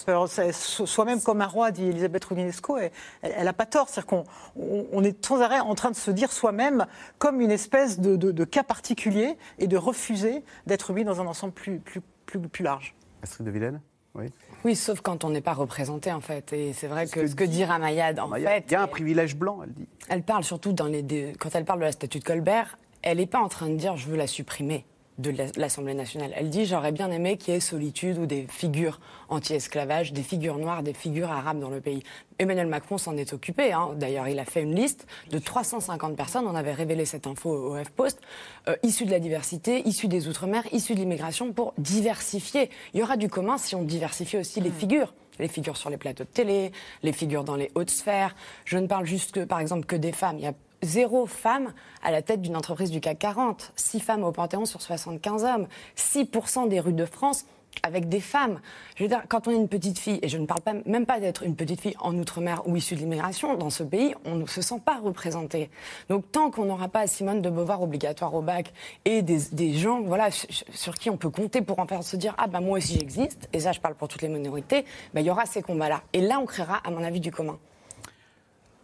peur. Soi-même comme un roi, dit Elisabeth Roudinesco, elle n'a pas tort. C'est-à-dire qu'on on, est sans arrêt en train de se dire soi-même comme une espèce de, de, cas particulier et de refuser d'être mis dans un ensemble plus, plus, plus, plus large. Astrid de Villene oui. Oui, sauf quand on n'est pas représenté, en fait. Et c'est vrai que, ce que dit Ramayad, en fait. Il y a un privilège blanc, elle dit. Elle parle surtout dans les. Quand elle parle de la statue de Colbert, elle n'est pas en train de dire je veux la supprimer de l'Assemblée nationale. Elle dit j'aurais bien aimé qu'il y ait solitude ou des figures anti-esclavage, des figures noires, des figures arabes dans le pays. Emmanuel Macron s'en est occupé. Hein. D'ailleurs, il a fait une liste de 350 personnes. On avait révélé cette info au F-Post, euh, issues de la diversité, issues des Outre-mer, issues de l'immigration, pour diversifier. Il y aura du commun si on diversifie aussi les figures les figures sur les plateaux de télé, les figures dans les hautes sphères. Je ne parle juste que, par exemple, que des femmes. Il y a zéro femme à la tête d'une entreprise du CAC 40, six femmes au Panthéon sur 75 hommes, 6% des rues de France avec des femmes. Je veux dire, quand on est une petite fille, et je ne parle même pas d'être une petite fille en Outre-mer ou issue de l'immigration, dans ce pays, on ne se sent pas représenté. Donc tant qu'on n'aura pas Simone de Beauvoir obligatoire au bac et des, gens voilà, sur qui on peut compter pour en faire se dire, ah ben moi aussi j'existe, et ça je parle pour toutes les minorités, ben, il y aura ces combats-là. Et là on créera, à mon avis, du commun.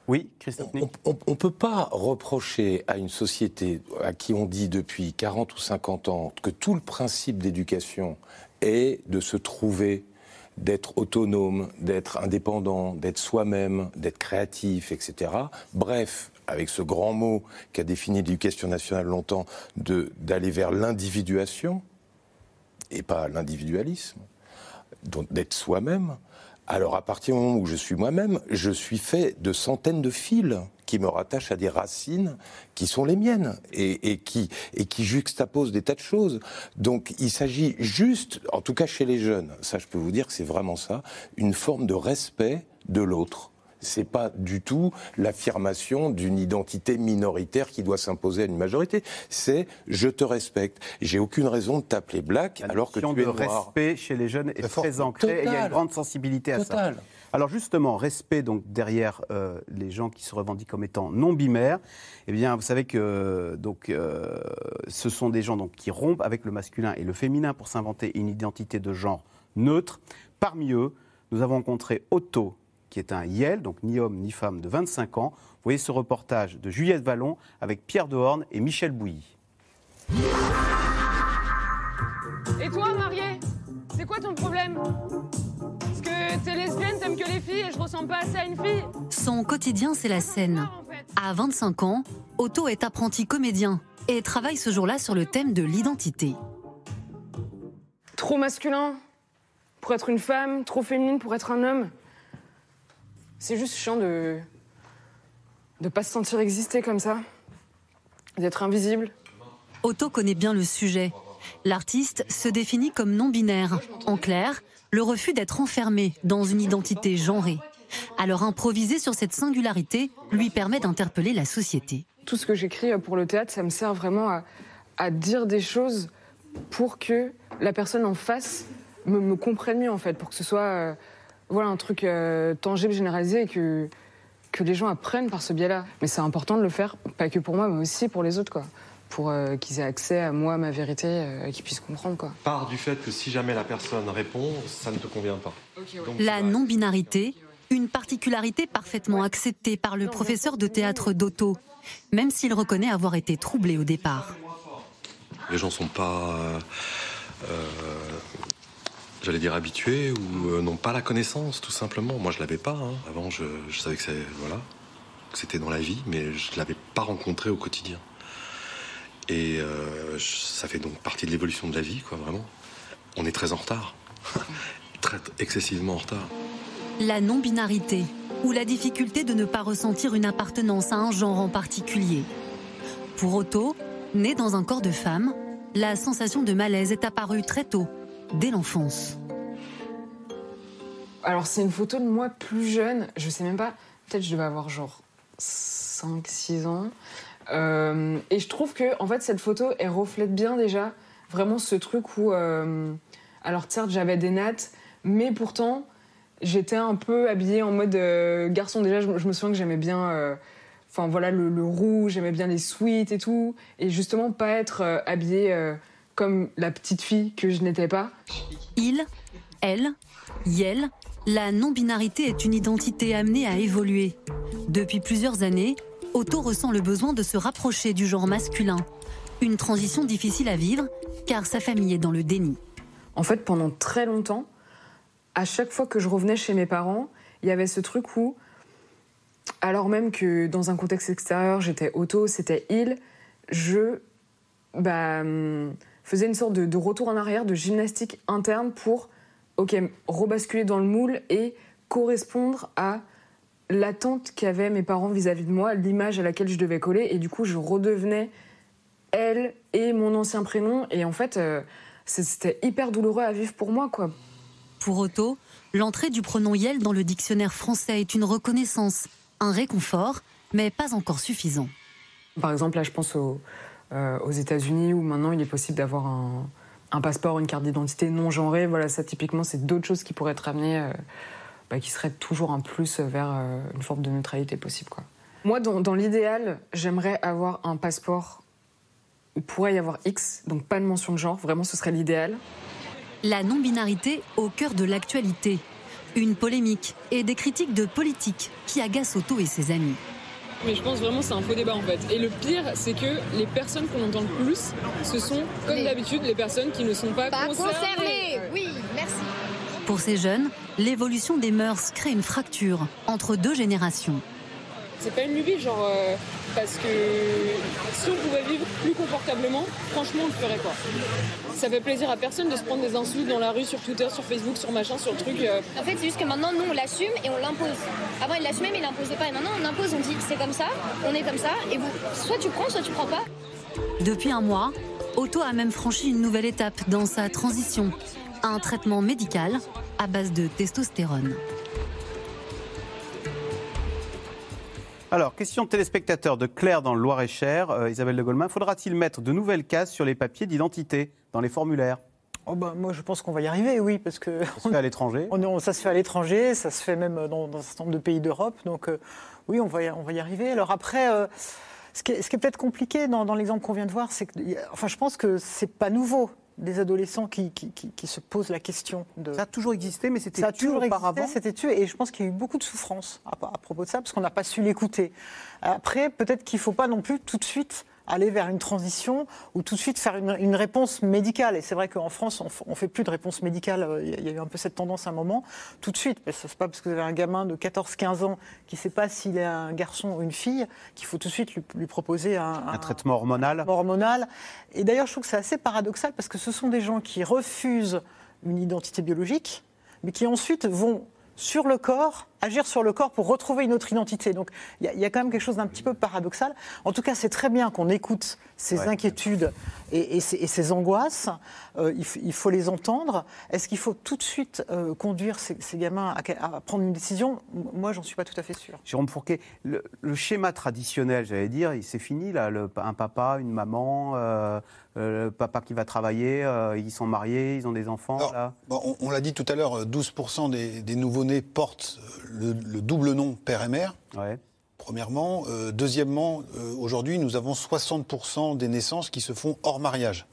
Oui, Christophe. On ne peut pas reprocher à une société à qui on dit depuis 40 ou 50 ans que tout le principe d'éducation est de se trouver, d'être autonome, d'être indépendant, d'être soi-même, d'être créatif, etc. Bref, avec ce grand mot qu'a défini l'éducation nationale longtemps, d'aller vers l'individuation et pas l'individualisme, d'être soi-même. Alors à partir du moment où je suis moi-même, je suis fait de centaines de fils qui me rattachent à des racines qui sont les miennes et, qui, et qui juxtaposent des tas de choses. Donc il s'agit juste, en tout cas chez les jeunes, ça je peux vous dire que c'est vraiment ça, une forme de respect de l'autre c'est pas du tout l'affirmation d'une identité minoritaire qui doit s'imposer à une majorité. C'est je te respecte. J'ai aucune raison de t'appeler black alors que tu es noir. Le respect chez les jeunes est très ancré et il y a une grande sensibilité à ça. Alors justement, respect donc derrière euh, les gens qui se revendiquent comme étant non binaires. Eh bien, vous savez que donc euh, ce sont des gens donc qui rompent avec le masculin et le féminin pour s'inventer une identité de genre neutre. Parmi eux, nous avons rencontré Otto qui est un Yel, donc ni homme ni femme de 25 ans. Vous voyez ce reportage de Juliette Vallon avec Pierre Dehorne et Michel Bouilly. Et toi, marié C'est quoi ton problème? Parce que t'es lesbienne, t'aimes que les filles et je ressemble pas assez à une fille Son quotidien, c'est la scène. À 25 ans, Otto est apprenti comédien et travaille ce jour-là sur le thème de l'identité. Trop masculin pour être une femme, trop féminine pour être un homme. C'est juste chiant de ne pas se sentir exister comme ça, d'être invisible. Otto connaît bien le sujet. L'artiste se définit comme non-binaire. En clair, le refus d'être enfermé dans une identité genrée. Alors improviser sur cette singularité lui permet d'interpeller la société. Tout ce que j'écris pour le théâtre, ça me sert vraiment à, dire des choses pour que la personne en face me, comprenne mieux en fait, pour que ce soit euh, voilà, un truc euh, tangible, généralisé et que, que les gens apprennent par ce biais-là. Mais c'est important de le faire, pas que pour moi, mais aussi pour les autres, quoi. Pour euh, qu'ils aient accès à moi, ma vérité, euh, et qu'ils puissent comprendre, quoi. Part du fait que si jamais la personne répond, ça ne te convient pas. la non-binarité, une particularité parfaitement acceptée par le professeur de théâtre d'Otto, même s'il reconnaît avoir été troublé au départ. Les gens sont pas j'allais dire habitués ou euh, n'ont pas la connaissance, tout simplement. Moi, je l'avais pas. Hein. Avant, je, savais que voilà, que c'était dans la vie, mais je l'avais pas rencontré au quotidien. Et euh, ça fait donc partie de l'évolution de la vie, quoi, vraiment. On est très en retard, très excessivement en retard. La non-binarité ou la difficulté de ne pas ressentir une appartenance à un genre en particulier. Pour Otto, né dans un corps de femme, la sensation de malaise est apparue très tôt dès l'enfance. Alors c'est une photo de moi plus jeune, je sais même pas, peut-être je devais avoir genre 5-6 ans. Euh, et je trouve que en fait cette photo elle reflète bien déjà vraiment ce truc où euh, alors certes j'avais des nattes mais pourtant j'étais un peu habillée en mode euh, garçon déjà je, me souviens que j'aimais bien Enfin voilà, le, le rouge, j'aimais bien les sweats et tout. Et justement, pas être habillée comme la petite fille que je n'étais pas. Il, elle, yel, la non-binarité est une identité amenée à évoluer. Depuis plusieurs années, Otto ressent le besoin de se rapprocher du genre masculin. Une transition difficile à vivre, car sa famille est dans le déni. En fait, pendant très longtemps, à chaque fois que je revenais chez mes parents, il y avait ce truc où, alors même que dans un contexte extérieur, j'étais auto, c'était il, je bah, faisais une sorte de, de retour en arrière, de gymnastique interne pour, ok, rebasculer dans le moule et correspondre à l'attente qu'avaient mes parents vis-à-vis de moi, l'image à laquelle je devais coller, et du coup, je redevenais elle et mon ancien prénom, et en fait, euh, c'était hyper douloureux à vivre pour moi, quoi. Pour Otto, l'entrée du pronom Yel dans le dictionnaire français est une reconnaissance, un réconfort, mais pas encore suffisant. Par exemple, là, je pense aux, euh, aux États-Unis où maintenant il est possible d'avoir un, passeport, une carte d'identité non genrée. Voilà, ça typiquement, c'est d'autres choses qui pourraient être amenées, euh, bah, qui seraient toujours un plus vers euh, une forme de neutralité possible. Quoi. Moi, dans, dans l'idéal, j'aimerais avoir un passeport où pourrait y avoir X, donc pas de mention de genre. Vraiment, ce serait l'idéal. La non-binarité au cœur de l'actualité. Une polémique et des critiques de politique qui agacent Otto et ses amis. Mais je pense vraiment que c'est un faux débat en fait. Et le pire, c'est que les personnes qu'on entend le plus, ce sont, comme d'habitude, les personnes qui ne sont pas, Pas concernées. concerné. Oui, merci. Pour ces jeunes, l'évolution des mœurs crée une fracture entre deux générations. C'est pas une lubie, genre, euh, parce que si on pouvait vivre plus confortablement, franchement, on le ferait quoi. Ça fait plaisir à personne de se prendre des insultes dans la rue, sur Twitter, sur Facebook, sur machin, sur le truc. euh, En fait, c'est juste que maintenant, nous, on l'assume et on l'impose. Avant, il l'assumait, mais il l'imposait pas. Et maintenant, on impose, on dit c'est comme ça, on est comme ça, et vous, soit tu prends, soit tu prends pas. Depuis un mois, Otto a même franchi une nouvelle étape dans sa transition. Un traitement médical à base de testostérone. Alors, question de téléspectateur de Claire dans le Loir-et-Cher, euh, Isabelle de Goldman. Faudra-t-il mettre de nouvelles cases sur les papiers d'identité, dans les formulaires? Oh bah, moi, je pense qu'on va y arriver, oui, parce que Ça se fait à l'étranger on ça se fait à l'étranger, ça se fait même dans, dans un certain nombre de pays d'Europe. Donc, euh, oui, on va, y, on va y arriver. Alors après, euh, ce qui est, peut-être compliqué dans, dans l'exemple qu'on vient de voir, c'est que, enfin, je pense que c'est pas nouveau des adolescents qui, qui, qui- qui se posent la question de. Ça a toujours existé, mais c'était Ça a tué toujours auparavant. existé, c'était tué, et je pense qu'il y a eu beaucoup de souffrance à, à propos de ça, parce qu'on n'a pas su l'écouter. Après, peut-être qu'il ne faut pas non plus tout de suite aller vers une transition ou tout de suite faire une, une réponse médicale. Et c'est vrai qu'en France, on ne fait plus de réponse médicale. Euh, Il y a- eu un peu cette tendance à un moment, tout de suite. Parce que c'est pas parce que vous avez un gamin de 14-15 ans qui ne sait pas s'il est un garçon ou une fille qu'il faut tout de suite lui, lui proposer un, Un traitement hormonal hormonal. Et d'ailleurs, je trouve que c'est assez paradoxal parce que ce sont des gens qui refusent une identité biologique, mais qui ensuite vont sur le corps, agir sur le corps pour retrouver une autre identité. Donc il y, a- quand même quelque chose d'un petit peu paradoxal. En tout cas, c'est très bien qu'on écoute ces Ouais. inquiétudes et, et ces, et ces angoisses. Euh, il, faut les entendre. Est-ce qu'il faut tout de suite euh, conduire ces, ces gamins à, à prendre une décision? Moi, j'en suis pas tout à fait sûre. Jérôme Fourquet, le, le schéma traditionnel, j'allais dire, il- c'est fini là. le- un papa, une maman, euh, le papa qui va travailler, euh, ils sont mariés, ils ont des enfants. là. Bon, on on l'a dit tout à l'heure, euh, 12% des, des nouveau-nés portent le, le double nom père et mère. Premièrement. Euh, deuxièmement, euh, aujourd'hui, nous avons 60% des naissances qui se font hors mariage.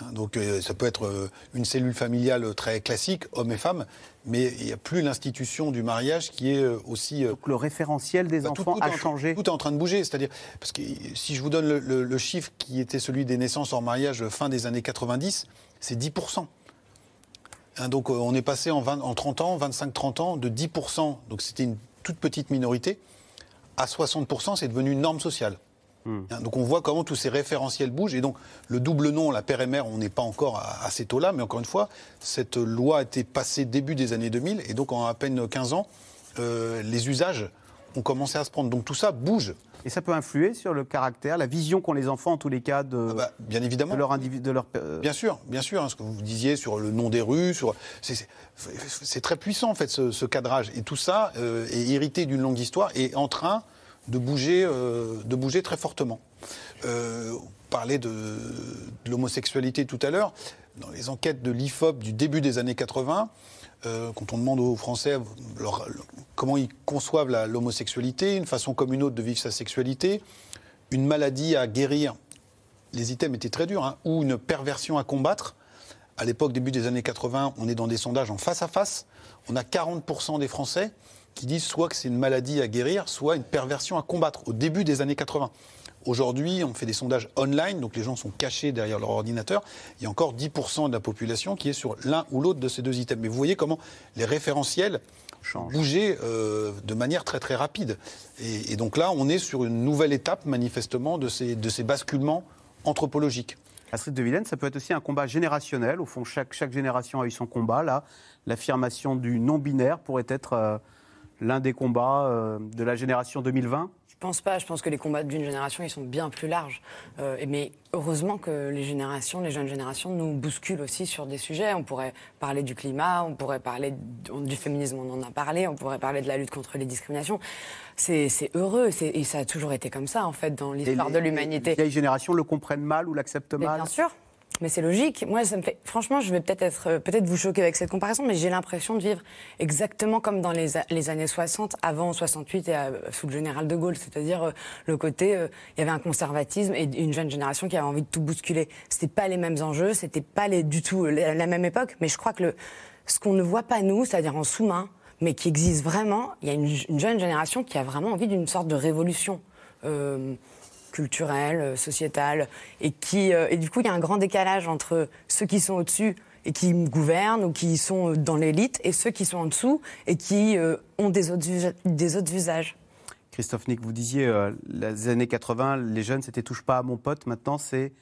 Hein, donc euh, ça peut être une cellule familiale très classique, hommes et femmes, mais il n'y a plus l'institution du mariage qui est aussi... Donc le référentiel des enfants a en- changé. Tout est en train de bouger, c'est-à-dire, parce que si je vous donne le, le- le chiffre qui était celui des naissances hors mariage fin des années 90, c'est 10%. Hein, donc on est passé en, 20 en 30 ans, 25-30 ans, de 10%, donc c'était une toute petite minorité, à 60%, c'est devenu une norme sociale. Hein, Donc on voit comment tous ces référentiels bougent. Et donc le double nom, la père et mère, on n'est pas encore à, à ces taux-là. Mais encore une fois, cette loi a été passée début des années 2000. Et donc en à peine 15 ans, euh, les usages ont commencé à se prendre. Donc tout ça bouge. Et ça peut influer sur le caractère, la vision qu'ont les enfants en tous les cas de, Ah bah, bien évidemment. de leur individu, de leur. euh, Bien sûr, bien sûr, hein, ce que vous disiez sur le nom des rues, sur c'est- très puissant en fait ce, ce cadrage et tout ça euh, est hérité d'une longue histoire et en train de bouger, euh, de bouger très fortement. Euh, on parlait de, de l'homosexualité tout à l'heure. Dans les enquêtes de l'IFOP du début des années 80, euh, quand on demande aux Français comment ils conçoivent l'homosexualité, une façon comme une autre de vivre sa sexualité, une maladie à guérir. Les items étaient très durs, hein, ou une perversion à combattre. À l'époque, début des années 80, on est dans des sondages en face à face. On a 40% des Français qui disent soit que c'est une maladie à guérir, soit une perversion à combattre, au début des années 80. Aujourd'hui, on fait des sondages online, donc les gens sont cachés derrière leur ordinateur. Il y a encore 10% de la population qui est sur l'un ou l'autre de ces deux items. Mais vous voyez comment les référentiels bougeaient euh, de manière très très rapide. Et, et donc là, on est sur une nouvelle étape, manifestement, de ces, de ces basculements anthropologiques. Astrid de Villene, ça peut être aussi un combat générationnel. Au fond, chaque, chaque génération a eu son combat. Là, l'affirmation du non-binaire pourrait être euh, l'un des combats euh, de la génération 2020. Je pense pas. Je pense que les combats d'une génération, ils sont bien plus larges. Euh, mais heureusement que les générations, les jeunes générations, nous bousculent aussi sur des sujets. On pourrait parler du climat, on pourrait parler du, féminisme, on en a parlé, on pourrait parler de la lutte contre les discriminations. C'est heureux, et ça a toujours été comme ça, en fait, dans l'histoire de l'humanité. Les vieilles générations le comprennent mal ou l'acceptent mal. bien sûr. Mais c'est logique. Moi, ça me fait. Franchement, je vais peut-être être, euh, peut-être vous choquer avec cette comparaison, mais j'ai l'impression de vivre exactement comme dans les, années 60, avant 68 et euh, sous le général de Gaulle. C'est-à-dire euh, le côté, il y avait un conservatisme et une jeune génération qui avait envie de tout bousculer. C'était pas les mêmes enjeux, c'était pas du tout la, même époque. Mais je crois que le, ce qu'on ne voit pas nous, c'est-à-dire en sous-main, mais qui existe vraiment, il y a une, une jeune génération qui a vraiment envie d'une sorte de révolution. Culturelle, euh, sociétale, et qui euh, et du coup il y a un grand décalage entre ceux qui sont au-dessus et qui gouvernent ou qui sont euh, dans l'élite et ceux qui sont en dessous et qui euh, ont des autres, usa- des autres usages. Christophe Nick, vous disiez euh, les années 80, les jeunes, c'était touche pas à mon pote. Maintenant, c'est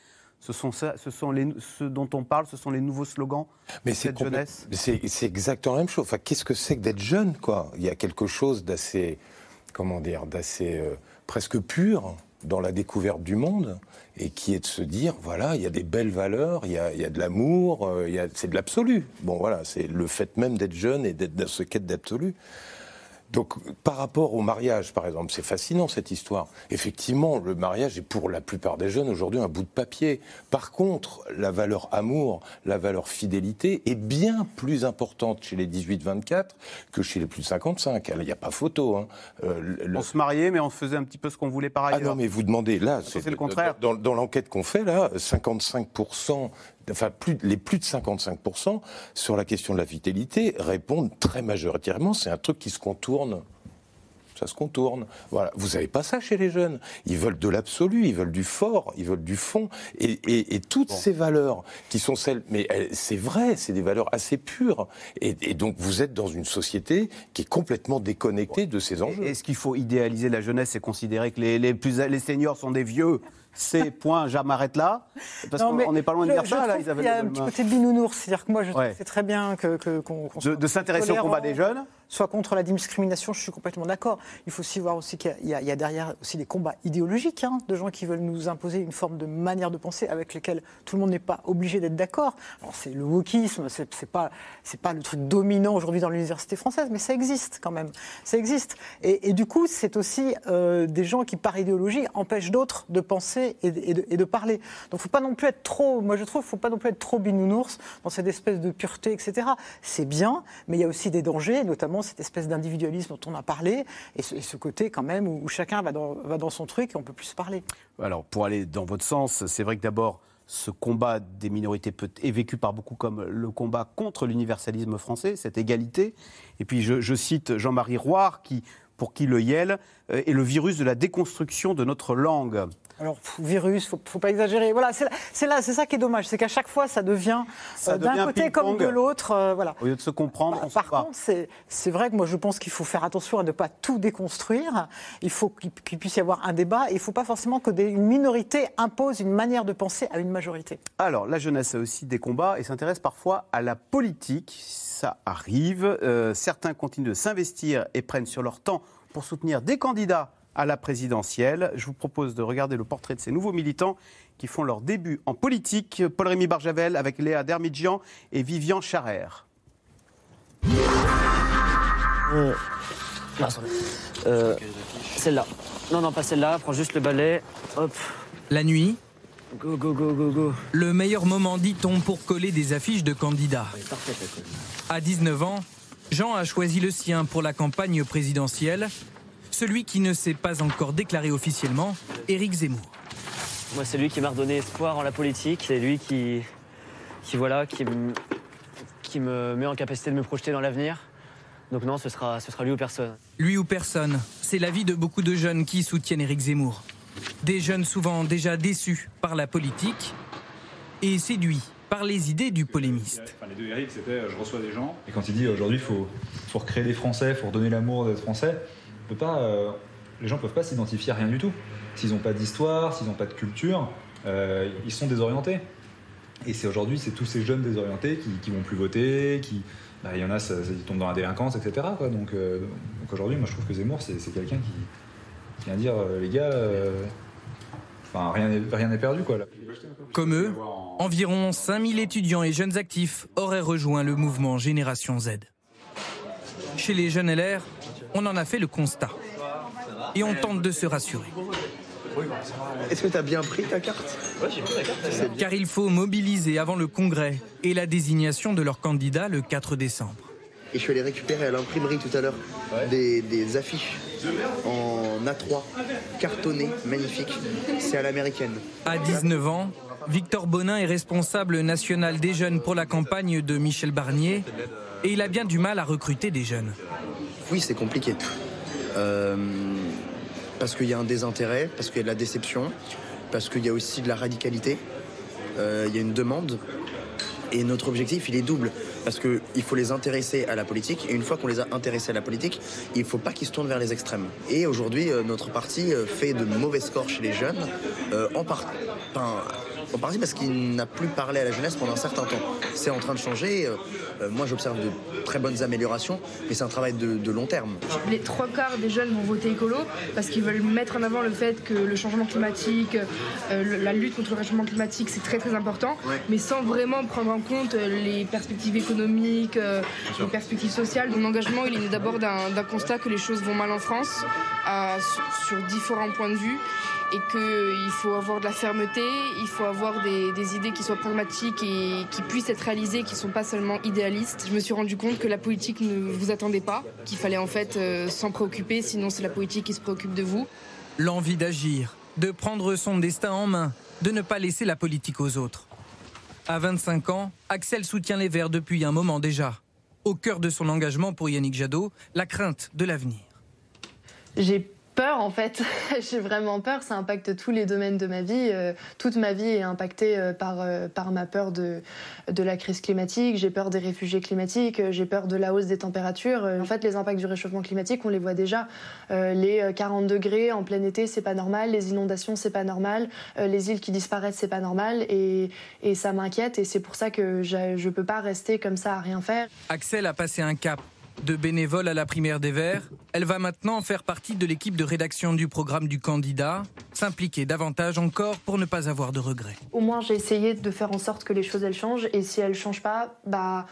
ce sont ça, ce sont les, ce dont on parle, ce sont les nouveaux slogans Mais de c'est cette jeunesse. C'est c'est exactement la même chose. Enfin, qu'est-ce que c'est que d'être jeune, quoi? Il y a quelque chose d'assez, comment dire, d'assez euh, presque pur dans la découverte du monde, et qui est de se dire, voilà, il y a des belles valeurs, il y a, il y a de l'amour, euh, c'est de l'absolu. Bon, voilà, c'est le fait même d'être jeune et d'être dans ce quête d'absolu. Donc, par rapport au mariage, par exemple, c'est fascinant cette histoire. Effectivement, le mariage est pour la plupart des jeunes aujourd'hui un bout de papier. Par contre, la valeur amour, la valeur fidélité est bien plus importante chez les 18-24 que chez les plus de 55. Il n'y a pas photo. hein. Euh, le- On se mariait, mais on faisait un petit peu ce qu'on voulait par ah ailleurs. non, mais vous demandez, là, c'est le contraire. Dans, dans l'enquête qu'on fait, là, 55%, enfin, plus, les plus de 55% sur la question de la fidélité répondent très majoritairement, c'est un truc qui se contourne. Ça se contourne. Voilà. Vous n'avez pas ça chez les jeunes. Ils veulent de l'absolu, ils veulent du fort, ils veulent du fond. Et, et- et toutes ces valeurs qui sont celles. Mais elles- c'est vrai, c'est des valeurs assez pures. Et, et donc vous êtes dans une société qui est complètement déconnectée de ces enjeux. Est-ce qu'il faut idéaliser la jeunesse et considérer que les, les, plus, les seniors sont des vieux? C'est point, j'arrête là. Parce qu'on n'est pas loin de dire je ça, là, Isabelle. qu'il y a un petit côté binounours. C'est-à-dire que moi, je trouve Ouais. que c'est très bien que, que- qu'on qu'on De- de s'intéresser au combat des jeunes Soit contre la discrimination, je suis complètement d'accord. Il faut aussi voir aussi qu'il y a- derrière aussi des combats idéologiques hein, de gens qui veulent nous imposer une forme de manière de penser avec lesquelles tout le monde n'est pas obligé d'être d'accord. C'est le wokisme, c'est pas c'est pas le truc dominant aujourd'hui dans l'université française, mais ça existe quand même. Ça existe. Et, du coup, c'est aussi euh, des gens qui par idéologie empêchent d'autres de penser et de parler. Donc faut pas non plus être trop, moi je trouve, faut pas non plus être trop binounours dans cette espèce de pureté, etc. C'est bien, mais il y a aussi des dangers, notamment cette espèce d'individualisme dont on a parlé, et ce, côté quand même où, chacun va dans, va dans son truc et on peut plus se parler. Alors, pour aller dans votre sens, c'est vrai que d'abord, ce combat des minorités peut, est vécu par beaucoup comme le combat contre l'universalisme français, cette égalité. Et puis, je, je cite Jean-Marie Roire, qui, pour qui le YEL euh, est le virus de la déconstruction de notre langue. Alors, pff, virus, faut, faut pas exagérer. Voilà, c'est là, c'est ça qui est dommage, c'est qu'à chaque fois, ça devient euh, d'un côté comme de l'autre. euh, voilà. Au lieu de se comprendre, on se Par bat. contre, c'est vrai que moi, je pense qu'il faut faire attention à ne pas tout déconstruire. Il faut qu'il puisse y avoir un débat. Il ne faut pas forcément que des- une minorité impose une manière de penser à une majorité. Alors, la jeunesse a aussi des combats et s'intéresse parfois à la politique. Ça arrive. Euh, certains continuent de s'investir et prennent sur leur temps pour soutenir des candidats à la présidentielle. Je vous propose de regarder le portrait de ces nouveaux militants qui font leur début en politique. Paul-Rémy Barjavel avec Léa Dermidjian et Vivian Charère. Euh. Euh, celle-là. Non, non, pas celle-là. Prends juste le balai. Hop. La nuit, Go, go, go, go, go. le meilleur moment, dit-on, pour coller des affiches de candidats. Parfait. À 19 ans, Jean a choisi le sien pour la campagne présidentielle, celui qui ne s'est pas encore déclaré officiellement, Éric Zemmour. Moi, c'est lui qui m'a redonné espoir en la politique. C'est lui qui, qui voilà, qui, me- qui me met en capacité de me projeter dans l'avenir. Donc non, ce sera, ce sera lui ou personne. Lui ou personne, c'est l'avis de beaucoup de jeunes qui soutiennent Éric Zemmour. Des jeunes souvent déjà déçus par la politique et séduits par les idées du polémiste. Enfin, les deux Eric, c'était euh, je reçois des gens. Et quand il dit aujourd'hui, il faut, faut recréer des Français, il faut redonner l'amour d'être Français, peut pas, euh, les gens peuvent pas s'identifier à rien du tout. S'ils n'ont pas d'histoire, s'ils n'ont pas de culture, euh, ils sont désorientés. Et c'est aujourd'hui, c'est tous ces jeunes désorientés qui, qui vont plus voter, qui, bah, il y en a, ils tombent dans la délinquance, etc. Donc, euh, donc aujourd'hui, moi je trouve que Zemmour, c'est quelqu'un qui, vient dire, les gars, enfin rien n'est perdu quoi. Comme eux, environ 5000 étudiants et jeunes actifs auraient rejoint le mouvement Génération Z. Chez les jeunes LR, on en a fait le constat. Et on tente de se rassurer. Est-ce que tu as bien pris ta carte? Ouais, j'ai pris ta carte. Car il faut mobiliser avant le congrès et la désignation de leur candidat le 4 décembre. Et je suis allé récupérer à l'imprimerie tout à l'heure des, des affiches en A3, cartonnées, magnifiques. C'est à l'américaine. À 19 ans, Victor Bonin est responsable national des jeunes pour la campagne de Michel Barnier et il a bien du mal à recruter des jeunes. Oui, c'est compliqué. Euh, parce qu'il y a un désintérêt, parce qu'il y a de la déception, parce qu'il y a aussi de la radicalité. Euh, il y a une demande. Et notre objectif, il est double. Parce qu'il faut les intéresser à la politique. Et une fois qu'on les a intéressés à la politique, il ne faut pas qu'ils se tournent vers les extrêmes. Et aujourd'hui, euh, notre parti fait de mauvais scores chez les jeunes. en, par- enfin, en partie parce qu'il n'a plus parlé à la jeunesse pendant un certain temps. C'est en train de changer. euh, euh, moi, j'observe de très bonnes améliorations. Mais c'est un travail de, de long terme. Les trois quarts des jeunes vont voter écolo parce qu'ils veulent mettre en avant le fait que le changement climatique, euh, la lutte contre le réchauffement climatique, c'est très très important, Ouais. mais sans vraiment prendre en compte les perspectives économiques, euh, les perspectives sociales. Mon engagement, il est d'abord d'un constat que les choses vont mal en France, à- sur différents points de vue. Et qu'il faut avoir de la fermeté, il faut avoir des, des idées qui soient pragmatiques et qui puissent être réalisées, qui ne sont pas seulement idéalistes. Je me suis rendu compte que la politique ne vous attendait pas, qu'il fallait en fait euh, s'en préoccuper, sinon c'est la politique qui se préoccupe de vous. L'envie d'agir, de prendre son destin en main, de ne pas laisser la politique aux autres. À 25 ans, Axel soutient les Verts depuis un moment déjà. Au cœur de son engagement pour Yannick Jadot, la crainte de l'avenir. J'ai peur en fait, j'ai vraiment peur, ça impacte tous les domaines de ma vie. Euh, toute ma vie est impactée euh, par, euh, par ma peur de, de la crise climatique, j'ai peur des réfugiés climatiques, j'ai peur de la hausse des températures. En fait, les impacts du réchauffement climatique, on les voit déjà. Les euh, 40 degrés en plein été, c'est pas normal, les inondations, c'est pas normal, les îles qui disparaissent, c'est pas normal et, et ça m'inquiète et c'est pour ça que je peux pas rester comme ça à rien faire. Axel a passé un cap. De bénévole à la primaire des Verts, elle va maintenant faire partie de l'équipe de rédaction du programme du candidat, s'impliquer davantage encore pour ne pas avoir de regrets. Au moins, j'ai essayé de faire en sorte que les choses elles changent. Et si elles changent pas, bah,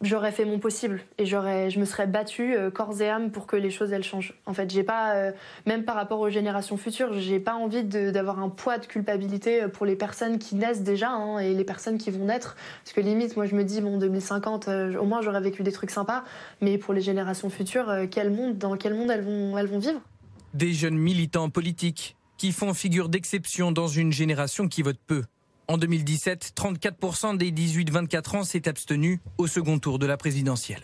j'aurais fait mon possible et j'aurais, je me serais battue euh, corps et âme pour que les choses elles changent. En fait, j'ai pas, euh, même par rapport aux générations futures, j'ai pas envie d'avoir un poids de culpabilité euh, pour les personnes qui naissent déjà hein, et les personnes qui vont naître. Parce que limite, moi, je me dis bon, 2050, euh, au moins j'aurais vécu des trucs sympas. Mais pour les générations futures, dans quel monde elles vont, elles vont vivre? Des jeunes militants politiques qui font figure d'exception dans une génération qui vote peu. En 2017, 34% des 18-24 ans s'est abstenu au second tour de la présidentielle.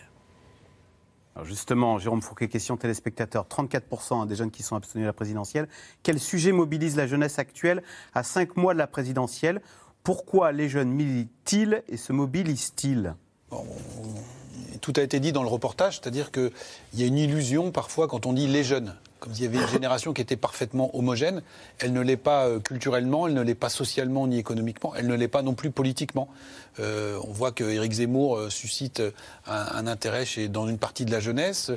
Alors justement, Jérôme Fourquet, question téléspectateur. 34% des jeunes qui sont abstenus à la présidentielle. Quel sujet mobilise la jeunesse actuelle à cinq mois de la présidentielle? Pourquoi les jeunes militent-ils et se mobilisent-ils? Tout a été dit dans le reportage, c'est-à-dire qu'il y a une illusion parfois quand on dit les jeunes. Comme s'il y avait une génération qui était parfaitement homogène, elle ne l'est pas euh, culturellement, elle ne l'est pas socialement ni économiquement, elle ne l'est pas non plus politiquement. Euh, on voit que Éric Zemmour euh, suscite un, intérêt chez, dans une partie de la jeunesse.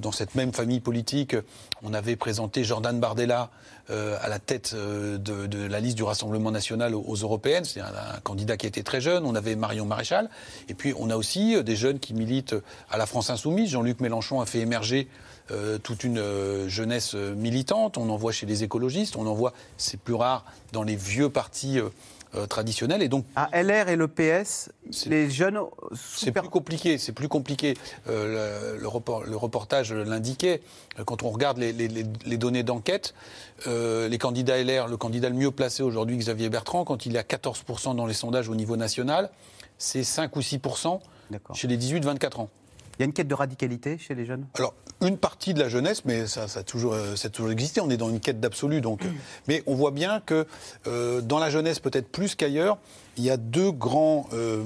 Dans cette même famille politique, on avait présenté Jordan Bardella à la tête de, la liste du Rassemblement national aux, européennes. C'est un, candidat qui était très jeune. On avait Marion Maréchal. Et puis on a aussi des jeunes qui militent à la France Insoumise. Jean-Luc Mélenchon a fait émerger euh, toute une euh, jeunesse euh, militante. On en voit chez les écologistes, on en voit, c'est plus rare, dans les vieux partis euh, traditionnelle. Et donc, à LR et le PS, les jeunes. C'est plus compliqué. C'est plus compliqué. Le, le, report- le reportage l'indiquait. Quand on regarde les, les- les- les données d'enquête, les candidats LR, le candidat le mieux placé aujourd'hui, Xavier Bertrand, quand il est à 14% dans les sondages au niveau national, c'est 5 ou 6% chez les 18-24 ans. Il y a une quête de radicalité chez les jeunes? Alors, une partie de la jeunesse, mais ça, ça a, toujours, euh, ça a toujours existé, on est dans une quête d'absolu. Donc, Mais on voit bien que euh, dans la jeunesse, peut-être plus qu'ailleurs, il y a deux grands, euh,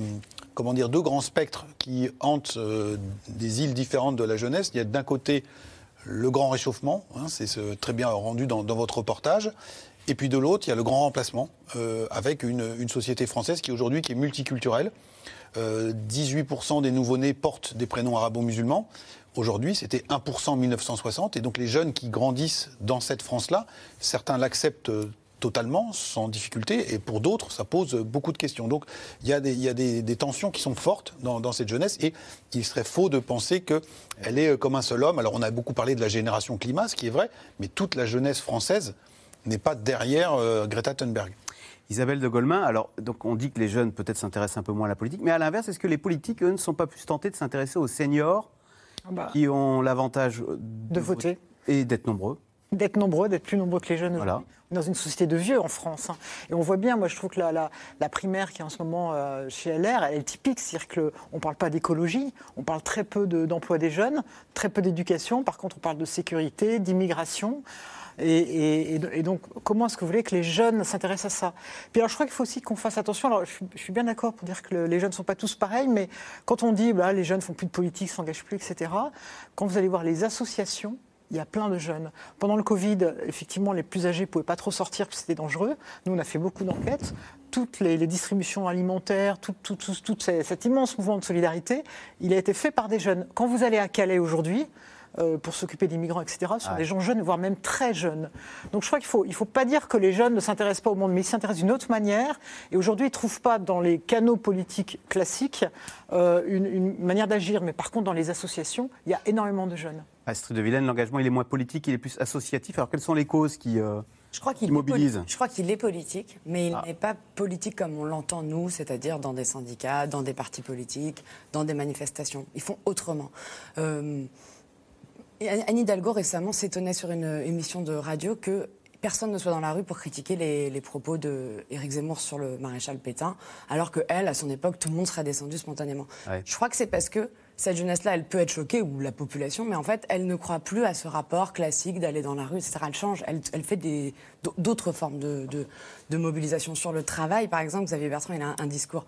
comment dire, deux grands spectres qui hantent euh, des îles différentes de la jeunesse. Il y a d'un côté le grand réchauffement, hein, c'est ce- très bien rendu dans, dans votre reportage. Et puis de l'autre, il y a le grand remplacement, euh, avec une, une société française qui aujourd'hui qui est multiculturelle. Euh, 18% des nouveau-nés portent des prénoms arabo-musulmans. Aujourd'hui, c'était 1% en 1960. Et donc les jeunes qui grandissent dans cette France-là, certains l'acceptent euh, totalement, sans difficulté, et pour d'autres, ça pose beaucoup de questions. Donc il y a des, tensions qui sont fortes dans, cette jeunesse, et il serait faux de penser qu'elle est euh, comme un seul homme. Alors on a beaucoup parlé de la génération climat, ce qui est vrai, mais toute la jeunesse française n'est pas derrière euh, Greta Thunberg. Isabelle de Golemin, alors donc on dit que les jeunes peut-être s'intéressent un peu moins à la politique, mais à l'inverse, est-ce que les politiques, eux, ne sont pas plus tentés de s'intéresser aux seniors Ah bah. qui ont l'avantage De voter. et d'être nombreux? D'être nombreux, d'être plus nombreux que les jeunes. Voilà. aujourd'hui. On est dans une société de vieux en France. hein. Et on voit bien, moi je trouve que la, la- la primaire qui est en ce moment euh, chez LR, elle est typique. C'est-à-dire qu'on ne parle pas d'écologie, on parle très peu de- d'emploi des jeunes, très peu d'éducation. Par contre, on parle de sécurité, d'immigration. Et, donc, comment est-ce que vous voulez que les jeunes s'intéressent à ça? Puis alors, je crois qu'il faut aussi qu'on fasse attention. Alors, je, suis- bien d'accord pour dire que le- les jeunes ne sont pas tous pareils, mais quand on dit bah, les jeunes font plus de politique, s'engagent plus, etc., quand vous allez voir les associations, il y a plein de jeunes. Pendant le Covid, effectivement, les plus âgés ne pouvaient pas trop sortir parce que c'était dangereux. Nous, on a fait beaucoup d'enquêtes. Toutes les, distributions alimentaires, tout, cet immense mouvement de solidarité, il a été fait par des jeunes. Quand vous allez à Calais aujourd'hui, pour s'occuper des migrants, etc., ce sont Ouais. des gens jeunes, voire même très jeunes. Donc je crois qu'il ne faut, il faut pas dire que les jeunes ne s'intéressent pas au monde, mais ils s'intéressent d'une autre manière. Et aujourd'hui, ils ne trouvent pas dans les canaux politiques classiques euh, une, une manière d'agir. Mais par contre, dans les associations, il y a énormément de jeunes. Astrid de Villaine, l'engagement, il est moins politique, il est plus associatif. Alors quelles sont les causes qui, euh, Je crois qu'il qui est mobilisent? Je crois qu'il est politique, mais il Ah. n'est pas politique comme on l'entend nous, c'est-à-dire dans des syndicats, dans des partis politiques, dans des manifestations. Ils font autrement. Euh, Anne Hidalgo récemment s'étonnait sur une émission de radio que personne ne soit dans la rue pour critiquer les, les propos de Éric Zemmour sur le maréchal Pétain, alors que elle, à son époque, tout le monde serait descendu spontanément. Ouais. Je crois que c'est parce que cette jeunesse-là, elle peut être choquée, ou la population, mais en fait, elle ne croit plus à ce rapport classique d'aller dans la rue, etc. Elle change, elle, elle fait des- d'autres formes de, de- de mobilisation. Sur le travail, par exemple, Xavier Bertrand, il a un, un discours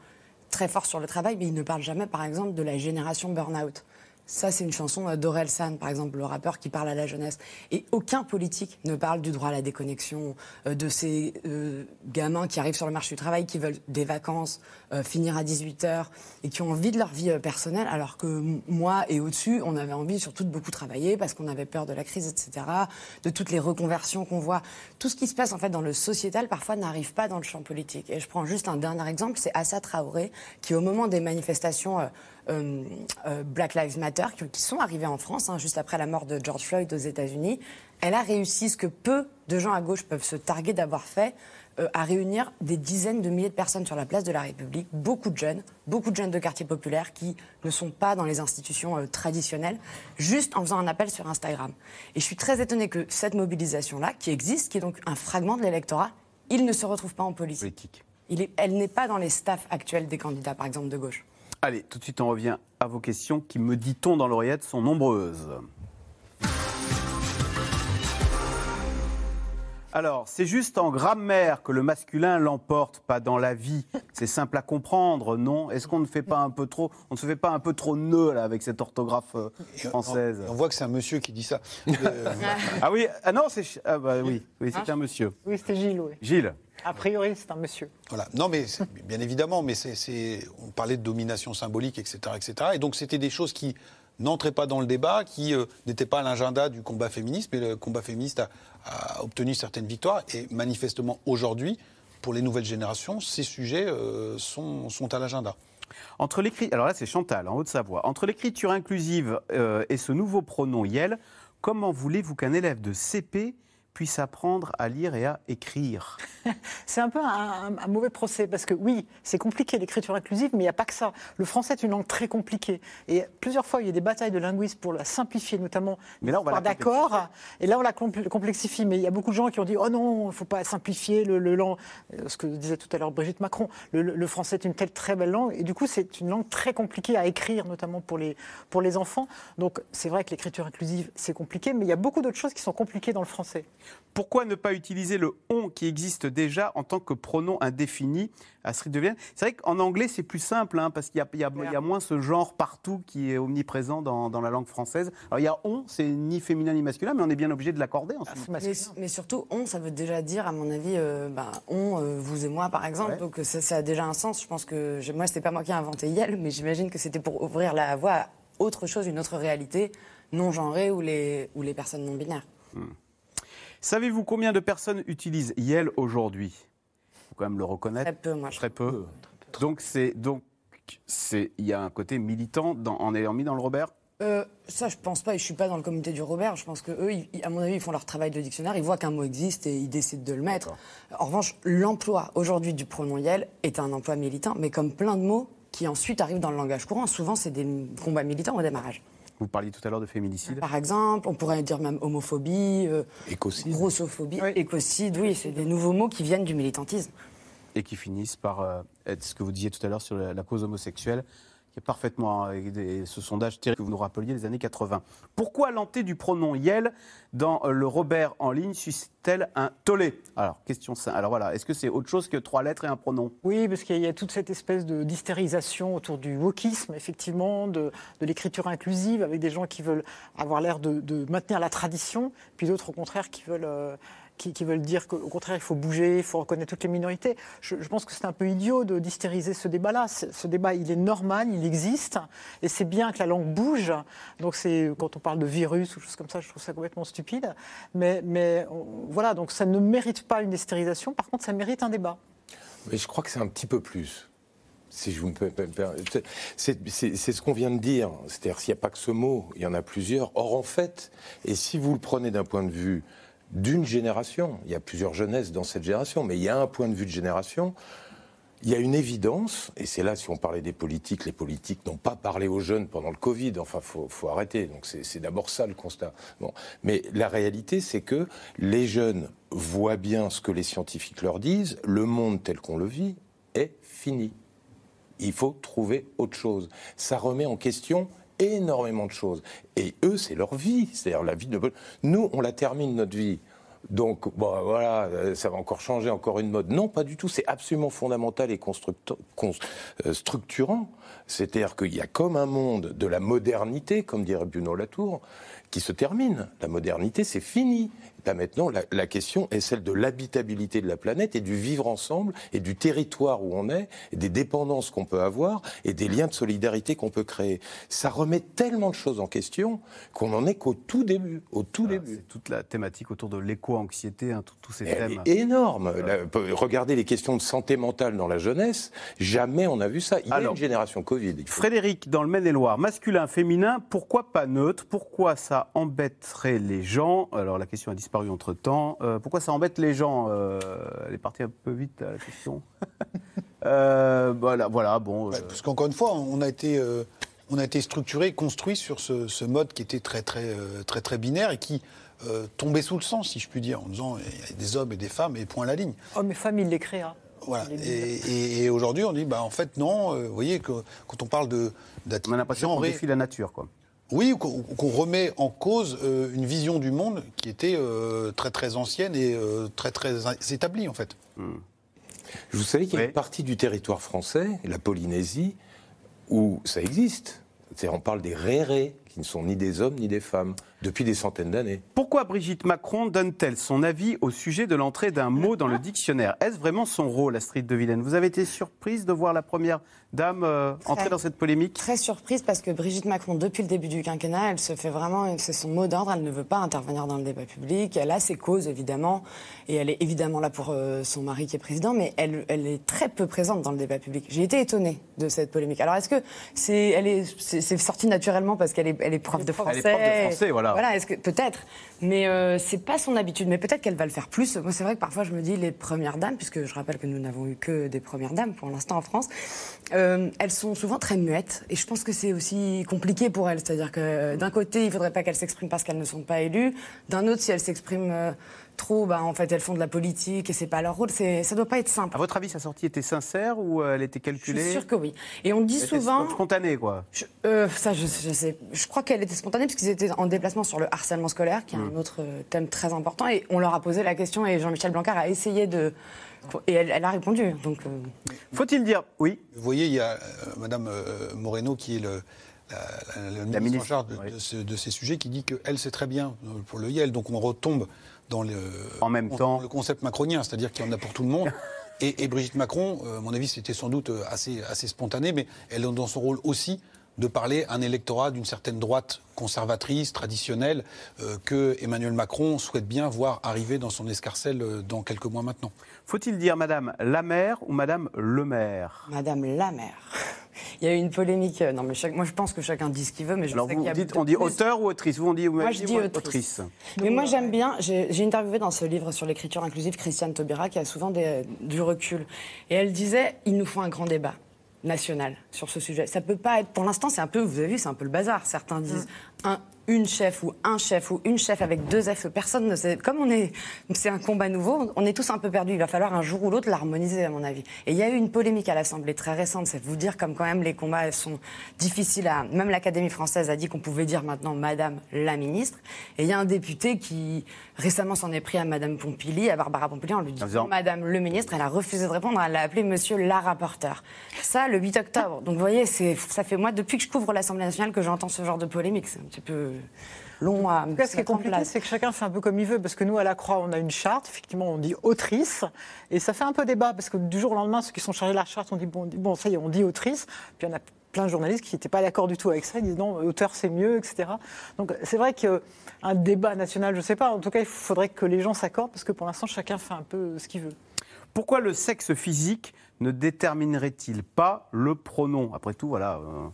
très fort sur le travail, mais il ne parle jamais, par exemple, de la génération burn-out. Ça, c'est une chanson euh, d'Aurel San, par exemple, le rappeur qui parle à la jeunesse. Et aucun politique ne parle du droit à la déconnexion, euh, de ces euh, gamins qui arrivent sur le marché du travail, qui veulent des vacances, finir à 18 heures, et qui ont envie de leur vie personnelle, alors que moi et au-dessus, on avait envie surtout de beaucoup travailler parce qu'on avait peur de la crise, etc., de toutes les reconversions qu'on voit. Tout ce qui se passe, en fait, dans le sociétal, parfois, n'arrive pas dans le champ politique. Et je prends juste un dernier exemple, c'est Assa Traoré, qui, au moment des manifestations euh, euh, Black Lives Matter, qui, sont arrivées en France, hein, juste après la mort de George Floyd aux États-Unis, elle a réussi ce que peu de gens à gauche peuvent se targuer d'avoir fait, euh, à réunir des dizaines de milliers de personnes sur la place de la République, beaucoup de jeunes, beaucoup de jeunes de quartiers populaires qui ne sont pas dans les institutions euh, traditionnelles, juste en faisant un appel sur Instagram. Et je suis très étonnée que cette mobilisation-là, qui existe, qui est donc un fragment de l'électorat, il ne se retrouve pas en politique. Il est, elle n'est pas dans les staffs actuels des candidats, par exemple, de gauche. Allez, tout de suite, on revient à vos questions qui, me dit-on dans l'oreillette, sont nombreuses. Alors, c'est juste en grammaire que le masculin l'emporte, pas dans la vie. C'est simple à comprendre, non? Est-ce qu'on ne fait pas un peu trop, on ne se fait pas un peu trop nœud là avec cette orthographe euh, française? On voit que c'est un monsieur qui dit ça. Euh, Ah oui, ah non, c'est ah bah oui, oui, c'est Hein? un monsieur. Oui, c'était Gilles, oui. Gilles. A priori, c'est un monsieur. Voilà. Non, mais bien évidemment, mais c'est, on parlait de domination symbolique, etc., etc. Et donc, c'était des choses qui n'entraient pas dans le débat, qui euh, n'étaient pas à l'agenda du combat féministe, mais le combat féministe a, a obtenu certaines victoires. Et manifestement, aujourd'hui, pour les nouvelles générations, ces sujets euh, sont, sont à l'agenda. Entre l'écrit, alors là c'est Chantal en Haute-Savoie. Entre l'écriture inclusive euh, et ce nouveau pronom Yel, comment voulez-vous qu'un élève de CP puisse apprendre à lire et à écrire C'est un peu un, mauvais procès parce que oui, c'est compliqué l'écriture inclusive, mais il n'y a pas que ça. Le français est une langue très compliquée et plusieurs fois il y a des batailles de linguistes pour la simplifier, notamment Mais là, on va d'accord. Et là on la compl- complexifie, mais il y a beaucoup de gens qui ont dit oh non, il ne faut pas simplifier le, le lang- euh, Ce que disait tout à l'heure Brigitte Macron, le, le- le français est une telle très belle langue et du coup c'est une langue très compliquée à écrire, notamment pour les pour les enfants. Donc c'est vrai que l'écriture inclusive c'est compliqué, mais il y a beaucoup d'autres choses qui sont compliquées dans le français. Pourquoi ne pas utiliser le on qui existe déjà en tant que pronom indéfini Astrid de Vienne C'est vrai qu'en anglais, c'est plus simple, hein, parce qu'il y, a- y y moins ce genre partout qui est omniprésent dans, dans la langue française. Alors, il y a on, c'est ni féminin ni masculin, mais on est bien obligé de l'accorder ensuite. Mais, mais surtout, on, ça veut déjà dire, à mon avis, euh, ben, on, euh, vous et moi, par exemple. Ouais. Donc ça, ça a déjà un sens. Je pense que, je- moi, c'était pas moi qui ai inventé Yel, mais j'imagine que c'était pour ouvrir la voie à autre chose, une autre réalité non genrée ou les, ou les personnes non binaires. Savez-vous combien de personnes utilisent Yel aujourd'hui? Il faut quand même le reconnaître. Très peu, moi. Très peu. Donc, c'est donc c'est il y a un côté militant dans, en ayant mis dans le Robert? Euh, ça, je pense pas. Et je suis pas dans le comité du Robert. Je pense que eux, ils- à mon avis, ils font leur travail de dictionnaire. Ils voient qu'un mot existe et ils décident de le mettre. En revanche, l'emploi aujourd'hui du pronom Yel est un emploi militant, mais comme plein de mots qui ensuite arrivent dans le langage courant. Souvent, c'est des combats militants au démarrage. Vous parliez tout à l'heure de féminicide. Par exemple, on pourrait dire même homophobie, euh, Écocide. grossophobie, écocide. Oui, c'est des nouveaux mots qui viennent du militantisme. et qui finissent par euh, être ce que vous disiez tout à l'heure sur la, la cause homosexuelle, qui parfaitement des- ce sondage terrible que vous nous rappeliez des années 80. Pourquoi l'enté du pronom Yel dans euh, le Robert en ligne suscite-t-elle un tollé? Alors, question simple. Alors voilà, est-ce que c'est autre chose que trois lettres et un pronom? Oui, parce qu'il y a toute cette espèce de d'hystérisation autour du wokisme, effectivement, de, l'écriture inclusive, avec des gens qui veulent avoir l'air de, de maintenir la tradition, puis d'autres, au contraire, qui veulent, euh, qui, veulent dire qu'au contraire, il faut bouger, il faut reconnaître toutes les minorités. Je, pense que c'est un peu idiot de d'hystériser ce débat-là. Ce débat, il est normal, il existe, et c'est bien que la langue bouge. Donc, c'est quand on parle de virus ou choses comme ça, je trouve ça complètement stupide. Mais, voilà, donc ça ne mérite pas une hystérisation. Par contre, ça mérite un débat. Mais je crois que c'est un petit peu plus. Si je vous c'est ce qu'on vient de dire. C'est-à-dire s'il n'y a pas que ce mot, il y en a plusieurs. Or, en fait, et si vous le prenez d'un point de vue d'une génération, il y a plusieurs jeunesses dans cette génération, mais il y a un point de vue de génération. Il y a une évidence, et c'est là, si on parlait des politiques, les politiques n'ont pas parlé aux jeunes pendant le Covid. Enfin, faut, faut arrêter. Donc, c'est c'est d'abord ça le constat. Bon. Mais la réalité, c'est que les jeunes voient bien ce que les scientifiques leur disent. Le monde tel qu'on le vit est fini. Il faut trouver autre chose. Ça remet en question énormément de choses. Et eux, c'est leur vie. C'est-à-dire la vie de. Nous, on la termine, notre vie. Donc, bon, voilà, euh, ça va encore changer, encore une mode. Non, pas du tout. C'est absolument fondamental et euh, structurant. C'est-à-dire qu'il y a comme un monde de la modernité, comme dirait Bruno Latour, qui se termine. La modernité, c'est fini. Là maintenant, la, la question est celle de l'habitabilité de la planète et du vivre ensemble et du territoire où on est, et des dépendances qu'on peut avoir et des liens de solidarité qu'on peut créer. Ça remet tellement de choses en question qu'on n'en est qu'au tout début. Au tout début. C'est toute la thématique autour de l'éco-anxiété, hein, tous- ces Elle thèmes. est énorme. La- regardez les questions de santé mentale dans la jeunesse. Jamais on a vu ça. Il y a une génération Covid. Frédéric, dans le Maine-et-Loire, masculin, féminin, pourquoi pas neutre? Pourquoi ça embêterait les gens? Alors la question a disparu entre-temps. Euh, pourquoi ça embête les gens Euh, Elle est partie un peu vite, la question. Euh, voilà, voilà, bon. euh, Parce qu'encore une fois, on a été, euh, on a été structuré, construit sur ce, ce mode qui était très très euh, très très binaire et qui euh, tombait sous le sens, si je puis dire, en disant il y a des hommes et des femmes et point à la ligne. Hommes et femmes, il les créa. Voilà. Et, et- et aujourd'hui, on dit, bah, en fait, non. euh, vous voyez, que, quand on parle de on a l'impression qu'on défie la nature, quoi. Oui, ou qu'on remet en cause euh, une vision du monde qui était euh, très très ancienne et euh, très très établie, en fait. Vous savez qu'il y a une partie du territoire français, la Polynésie, où ça existe. C'est-à-dire, on parle des rérés, qui ne sont ni des hommes ni des femmes, depuis des centaines d'années. Pourquoi Brigitte Macron donne-t-elle son avis au sujet de l'entrée d'un mot dans le dictionnaire? Est-ce vraiment son rôle, Astrid de Villaine Vous avez été surprise de voir la première dame euh, entrer dans cette polémique Très surprise parce que Brigitte Macron, depuis le début du quinquennat, elle se fait vraiment, c'est son mot d'ordre, elle ne veut pas intervenir dans le débat public. Elle a ses causes, évidemment, et elle est évidemment là pour euh, son mari qui est président, mais elle, elle est très peu présente dans le débat public. J'ai été étonnée de cette polémique. Alors, est-ce que c'est, elle est, c'est, c'est sorti naturellement parce qu'elle est, elle est prof de français. Elle est prof de français, voilà. Voilà, est-ce que peut-être, mais euh, c'est pas son habitude. Mais peut-être qu'elle va le faire plus. Moi, c'est vrai que parfois je me dis les premières dames, puisque je rappelle que nous n'avons eu que des premières dames pour l'instant en France, euh, elles sont souvent très muettes. Et je pense que c'est aussi compliqué pour elles. C'est-à-dire que euh, d'un côté, il faudrait pas qu'elles s'expriment parce qu'elles ne sont pas élues. D'un autre, si elles s'expriment euh, trop, bah, en fait, elles font de la politique et c'est pas leur rôle. C'est, ça doit pas être simple. À votre avis, sa sortie était sincère ou euh, elle était Je calculée suis sûre que oui. Et on dit Elle était souvent. spontanée, quoi. Je- euh, ça, je, je sais. Je crois qu'elle était spontanée parce qu'ils étaient en déplacement sur le harcèlement scolaire, qui est Mm. un autre euh, thème très important. Et on leur a posé la question et Jean-Michel Blanquer a essayé de. Et elle, elle a répondu. Donc, euh, Faut-il dire oui? Vous voyez, il y a euh, Madame euh, Moreno qui est le, la, la- la ministre, en charge de, de ce- de ces sujets qui dit qu'elle sait très bien euh, pour le YEL. Donc on retombe dans le, en même temps. le concept macronien, c'est-à-dire qu'il y en a pour tout le monde. Et, et Brigitte Macron, euh, à mon avis, c'était sans doute euh, assez, assez spontané, mais elle est dans son rôle aussi de parler à un électorat d'une certaine droite conservatrice, traditionnelle, euh, que Emmanuel Macron souhaite bien voir arriver dans son escarcelle euh, dans quelques mois maintenant. Faut-il dire Madame la maire ou Madame le maire? Madame la mère. Il y a eu une polémique. euh, Non, mais chaque- moi, je pense que chacun dit ce qu'il veut, mais je Alors sais vous qu'il y a dites, on dit plus- auteur ou autrice Vous on dit, vous Moi, je dit, dis autrice. Mais moi, j'aime bien. J'ai j'ai interviewé dans ce livre sur l'écriture inclusive Christiane Taubira, qui a souvent des- du recul. Et elle disait il nous faut un grand débat national sur ce sujet. Ça peut pas être. Pour l'instant, c'est un peu. Vous avez vu, c'est un peu le bazar. Certains disent un, une chef ou un chef ou une chef avec deux F. Personne ne sait. Comme on est. C'est un combat nouveau, on est tous un peu perdus. Il va falloir un jour ou l'autre l'harmoniser, à mon avis. Et il y a eu une polémique à l'Assemblée très récente. C'est vous dire comme quand même les combats sont difficiles à. Même l'Académie française a dit qu'on pouvait dire maintenant Madame la ministre. Et il y a un député qui récemment s'en est pris à Madame Pompili, à Barbara Pompili, en lui disant Madame le ministre. Elle a refusé de répondre. Elle l'a appelé Monsieur la rapporteur. Ça, le 8 octobre. Donc vous voyez, ça fait moi depuis que je couvre l'Assemblée nationale que j'entends ce genre de polémique. C'est un petit peu long à. En tout cas, ce qui est compliqué, c'est que chacun fait un peu comme il veut, parce que nous, à la Croix, on a une charte, effectivement, on dit autrice, et ça fait un peu débat, parce que du jour au lendemain, ceux qui sont chargés de la charte, on dit, bon, on dit, bon ça y est, on dit autrice, puis il y en a plein de journalistes qui n'étaient pas d'accord du tout avec ça, ils disent non, auteur c'est mieux, etc. Donc c'est vrai qu'un débat national, je ne sais pas, en tout cas, il faudrait que les gens s'accordent, parce que pour l'instant, chacun fait un peu ce qu'il veut. Pourquoi le sexe physique ne déterminerait-il pas le pronom? Après tout, voilà, euh,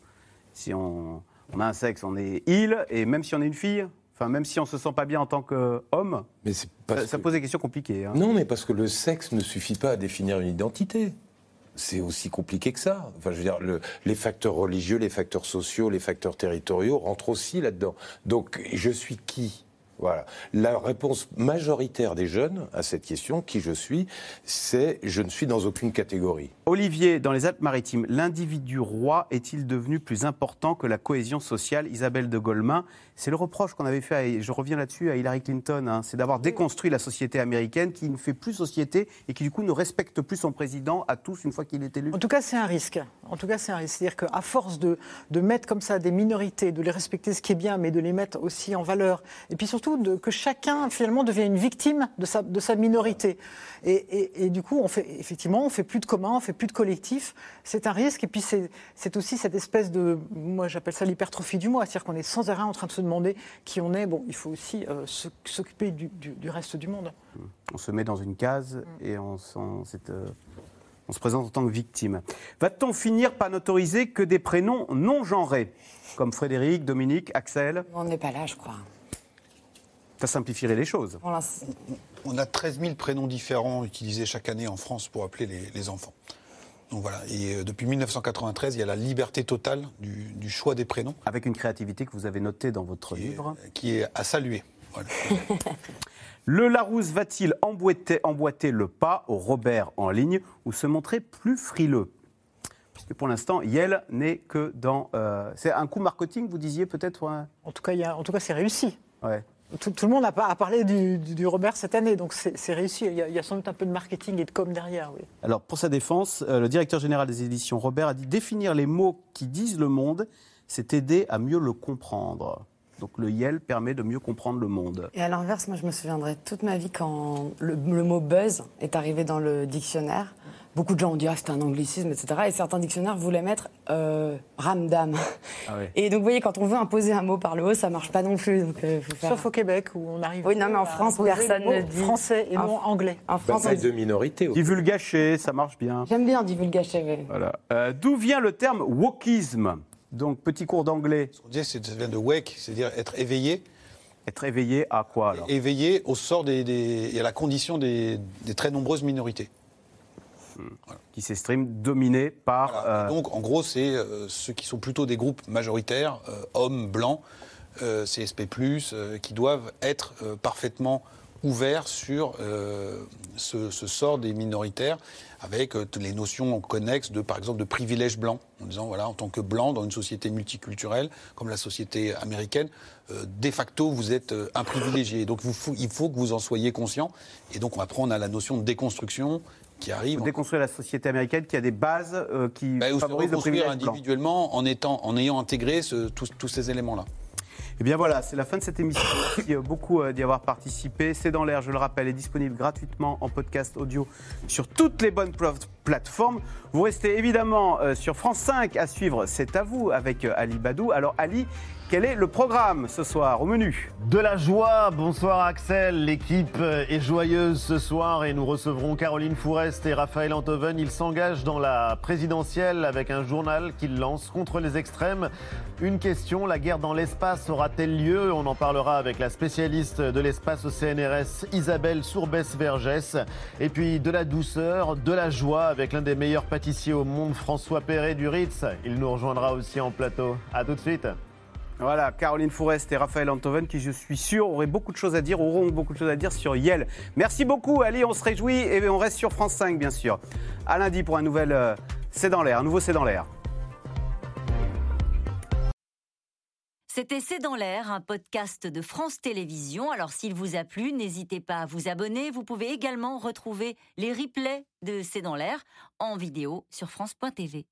si on, on a un sexe, on est il, et même si on est une fille, enfin même si on se sent pas bien en tant qu'homme, ça, ça pose des questions compliquées. hein. Non, mais parce que le sexe ne suffit pas à définir une identité. C'est aussi compliqué que ça. Enfin, je veux dire, le- les facteurs religieux, les facteurs sociaux, les facteurs territoriaux rentrent aussi là-dedans. Donc, je suis qui Voilà. La réponse majoritaire des jeunes à cette question, qui je suis, c'est je ne suis dans aucune catégorie. Olivier, dans les Alpes-Maritimes, l'individu roi est-il devenu plus important que la cohésion sociale? Isabelle de Golemin, c'est le reproche qu'on avait fait, à- je reviens là-dessus, à Hillary Clinton, hein, c'est d'avoir déconstruit la société américaine qui ne fait plus société et qui du coup ne respecte plus son président à tous une fois qu'il est élu. En tout cas, c'est un risque. En tout cas, c'est un risque. C'est-à-dire qu'à force de, de mettre comme ça des minorités, de les respecter, ce qui est bien, mais de les mettre aussi en valeur, et puis surtout de, que chacun finalement devienne une victime de sa, de sa minorité. Et, et- et du coup, on fait effectivement, on fait plus de commun, on fait plus de collectif. C'est un risque. Et puis c'est aussi cette espèce de, moi j'appelle ça l'hypertrophie du moi, c'est-à-dire qu'on est sans arrêt en train de se demander qui on est. Bon, il faut aussi euh, s'occuper du, du- du reste du monde. On se met dans une case et on, s'en- c'est, euh, on se présente en tant que victime. Va-t-on finir par n'autoriser que des prénoms non genrés, comme Frédéric, Dominique, Axel? On n'est pas là, je crois. Ça simplifierait les choses. On a 13 000 prénoms différents utilisés chaque année en France pour appeler les, les enfants. Donc voilà, et euh, depuis 1993, il y a la liberté totale du, du choix des prénoms. Avec une créativité que vous avez notée dans votre livre. Qui est à saluer. Voilà. Le Larousse va-t-il emboîter, emboîter le pas au Robert en ligne ou se montrer plus frileux? Puisque pour l'instant, Yel n'est que dans. euh, c'est un coup marketing, vous disiez peut-être ouais? En tout cas, il y a- en tout cas, c'est réussi. Ouais. Tout, tout le monde a, parlé du, du- du Robert cette année, donc c'est réussi. Il y, a, il y a sans doute un peu de marketing et de com derrière. Oui. Alors, pour sa défense, euh, le directeur général des éditions Robert a dit définir les mots qui disent le monde, c'est aider à mieux le comprendre. Donc, le Yel permet de mieux comprendre le monde. Et à l'inverse, moi, je me souviendrai toute ma vie quand le, le mot buzz est arrivé dans le dictionnaire. Beaucoup de gens ont dit ah c'est un anglicisme, etc. Et certains dictionnaires voulaient mettre euh, ramdam. Ah. Et donc vous voyez, quand on veut imposer un mot par le haut, ça marche pas non plus. Donc, euh, faut faire- Sauf au Québec où on arrive. Oui, non, mais en à France, personne ne dit français et En- non anglais. En France, on dit- de minorité. Divulgacher, ça marche bien. j'aime bien divulgacher. oui. Voilà. Euh, D'où vient le terme wokisme? Donc, petit cours d'anglais. Ce qu'on disait, c'est- ça vient de wake, c'est-à-dire être éveillé. Être éveillé à quoi alors? Éveillé au sort des, des- et à la condition des, des très nombreuses minorités. Qui s'estiment dominés par. Voilà. euh, Donc, en gros, c'est euh, ceux qui sont plutôt des groupes majoritaires, euh, hommes, blancs, CSP+, qui doivent être parfaitement ouverts sur ce, ce sort des minoritaires, avec toutes les notions connexes de, par exemple, de privilèges blancs, en disant, voilà, en tant que blanc, dans une société multiculturelle, comme la société américaine, euh, de facto, vous êtes euh, un privilégié. Donc, vous, il faut que vous en soyez conscient. Et donc, après, on a la notion de déconstruction qui arrive. Pour déconstruire la société américaine qui a des bases euh, qui Bah, ou se favorisent le blanc. individuellement en, étant, en ayant intégré ce- tous, tous ces éléments-là. Eh bien voilà, c'est la fin de cette émission. Merci euh, beaucoup euh, d'y avoir participé. C'est dans l'air, je le rappelle, est disponible gratuitement en podcast audio sur toutes les bonnes pla- plateformes. Vous restez évidemment sur France 5 à suivre C'est à vous avec Ali Badou. Alors Ali, quel est le programme ce soir au menu? De la joie, bonsoir Axel, l'équipe est joyeuse ce soir et nous recevrons Caroline Fourest et Raphaël Antoven. Ils s'engagent dans la présidentielle avec un journal qu'ils lancent contre les extrêmes. Une question, la guerre dans l'espace aura-t-elle lieu? On en parlera avec la spécialiste de l'espace au CNRS Isabelle Sourbès-Vergès. Et puis de la douceur, de la joie avec l'un des meilleurs pâtissiers au monde, François Perret du Ritz. Il nous rejoindra aussi en plateau. A tout de suite. Voilà, Caroline Fourest et Raphaël Antoven qui, je suis sûr, auraient beaucoup de choses à dire, auront beaucoup de choses à dire sur Yel. Merci beaucoup, Ali, on se réjouit et on reste sur France 5, bien sûr. À lundi pour un nouvel euh, C'est dans l'air, un nouveau C'est dans l'air. C'était C'est dans l'air, un podcast de France Télévisions. Alors s'il vous a plu, n'hésitez pas à vous abonner. Vous pouvez également retrouver les replays de C'est dans l'air en vidéo sur France.tv.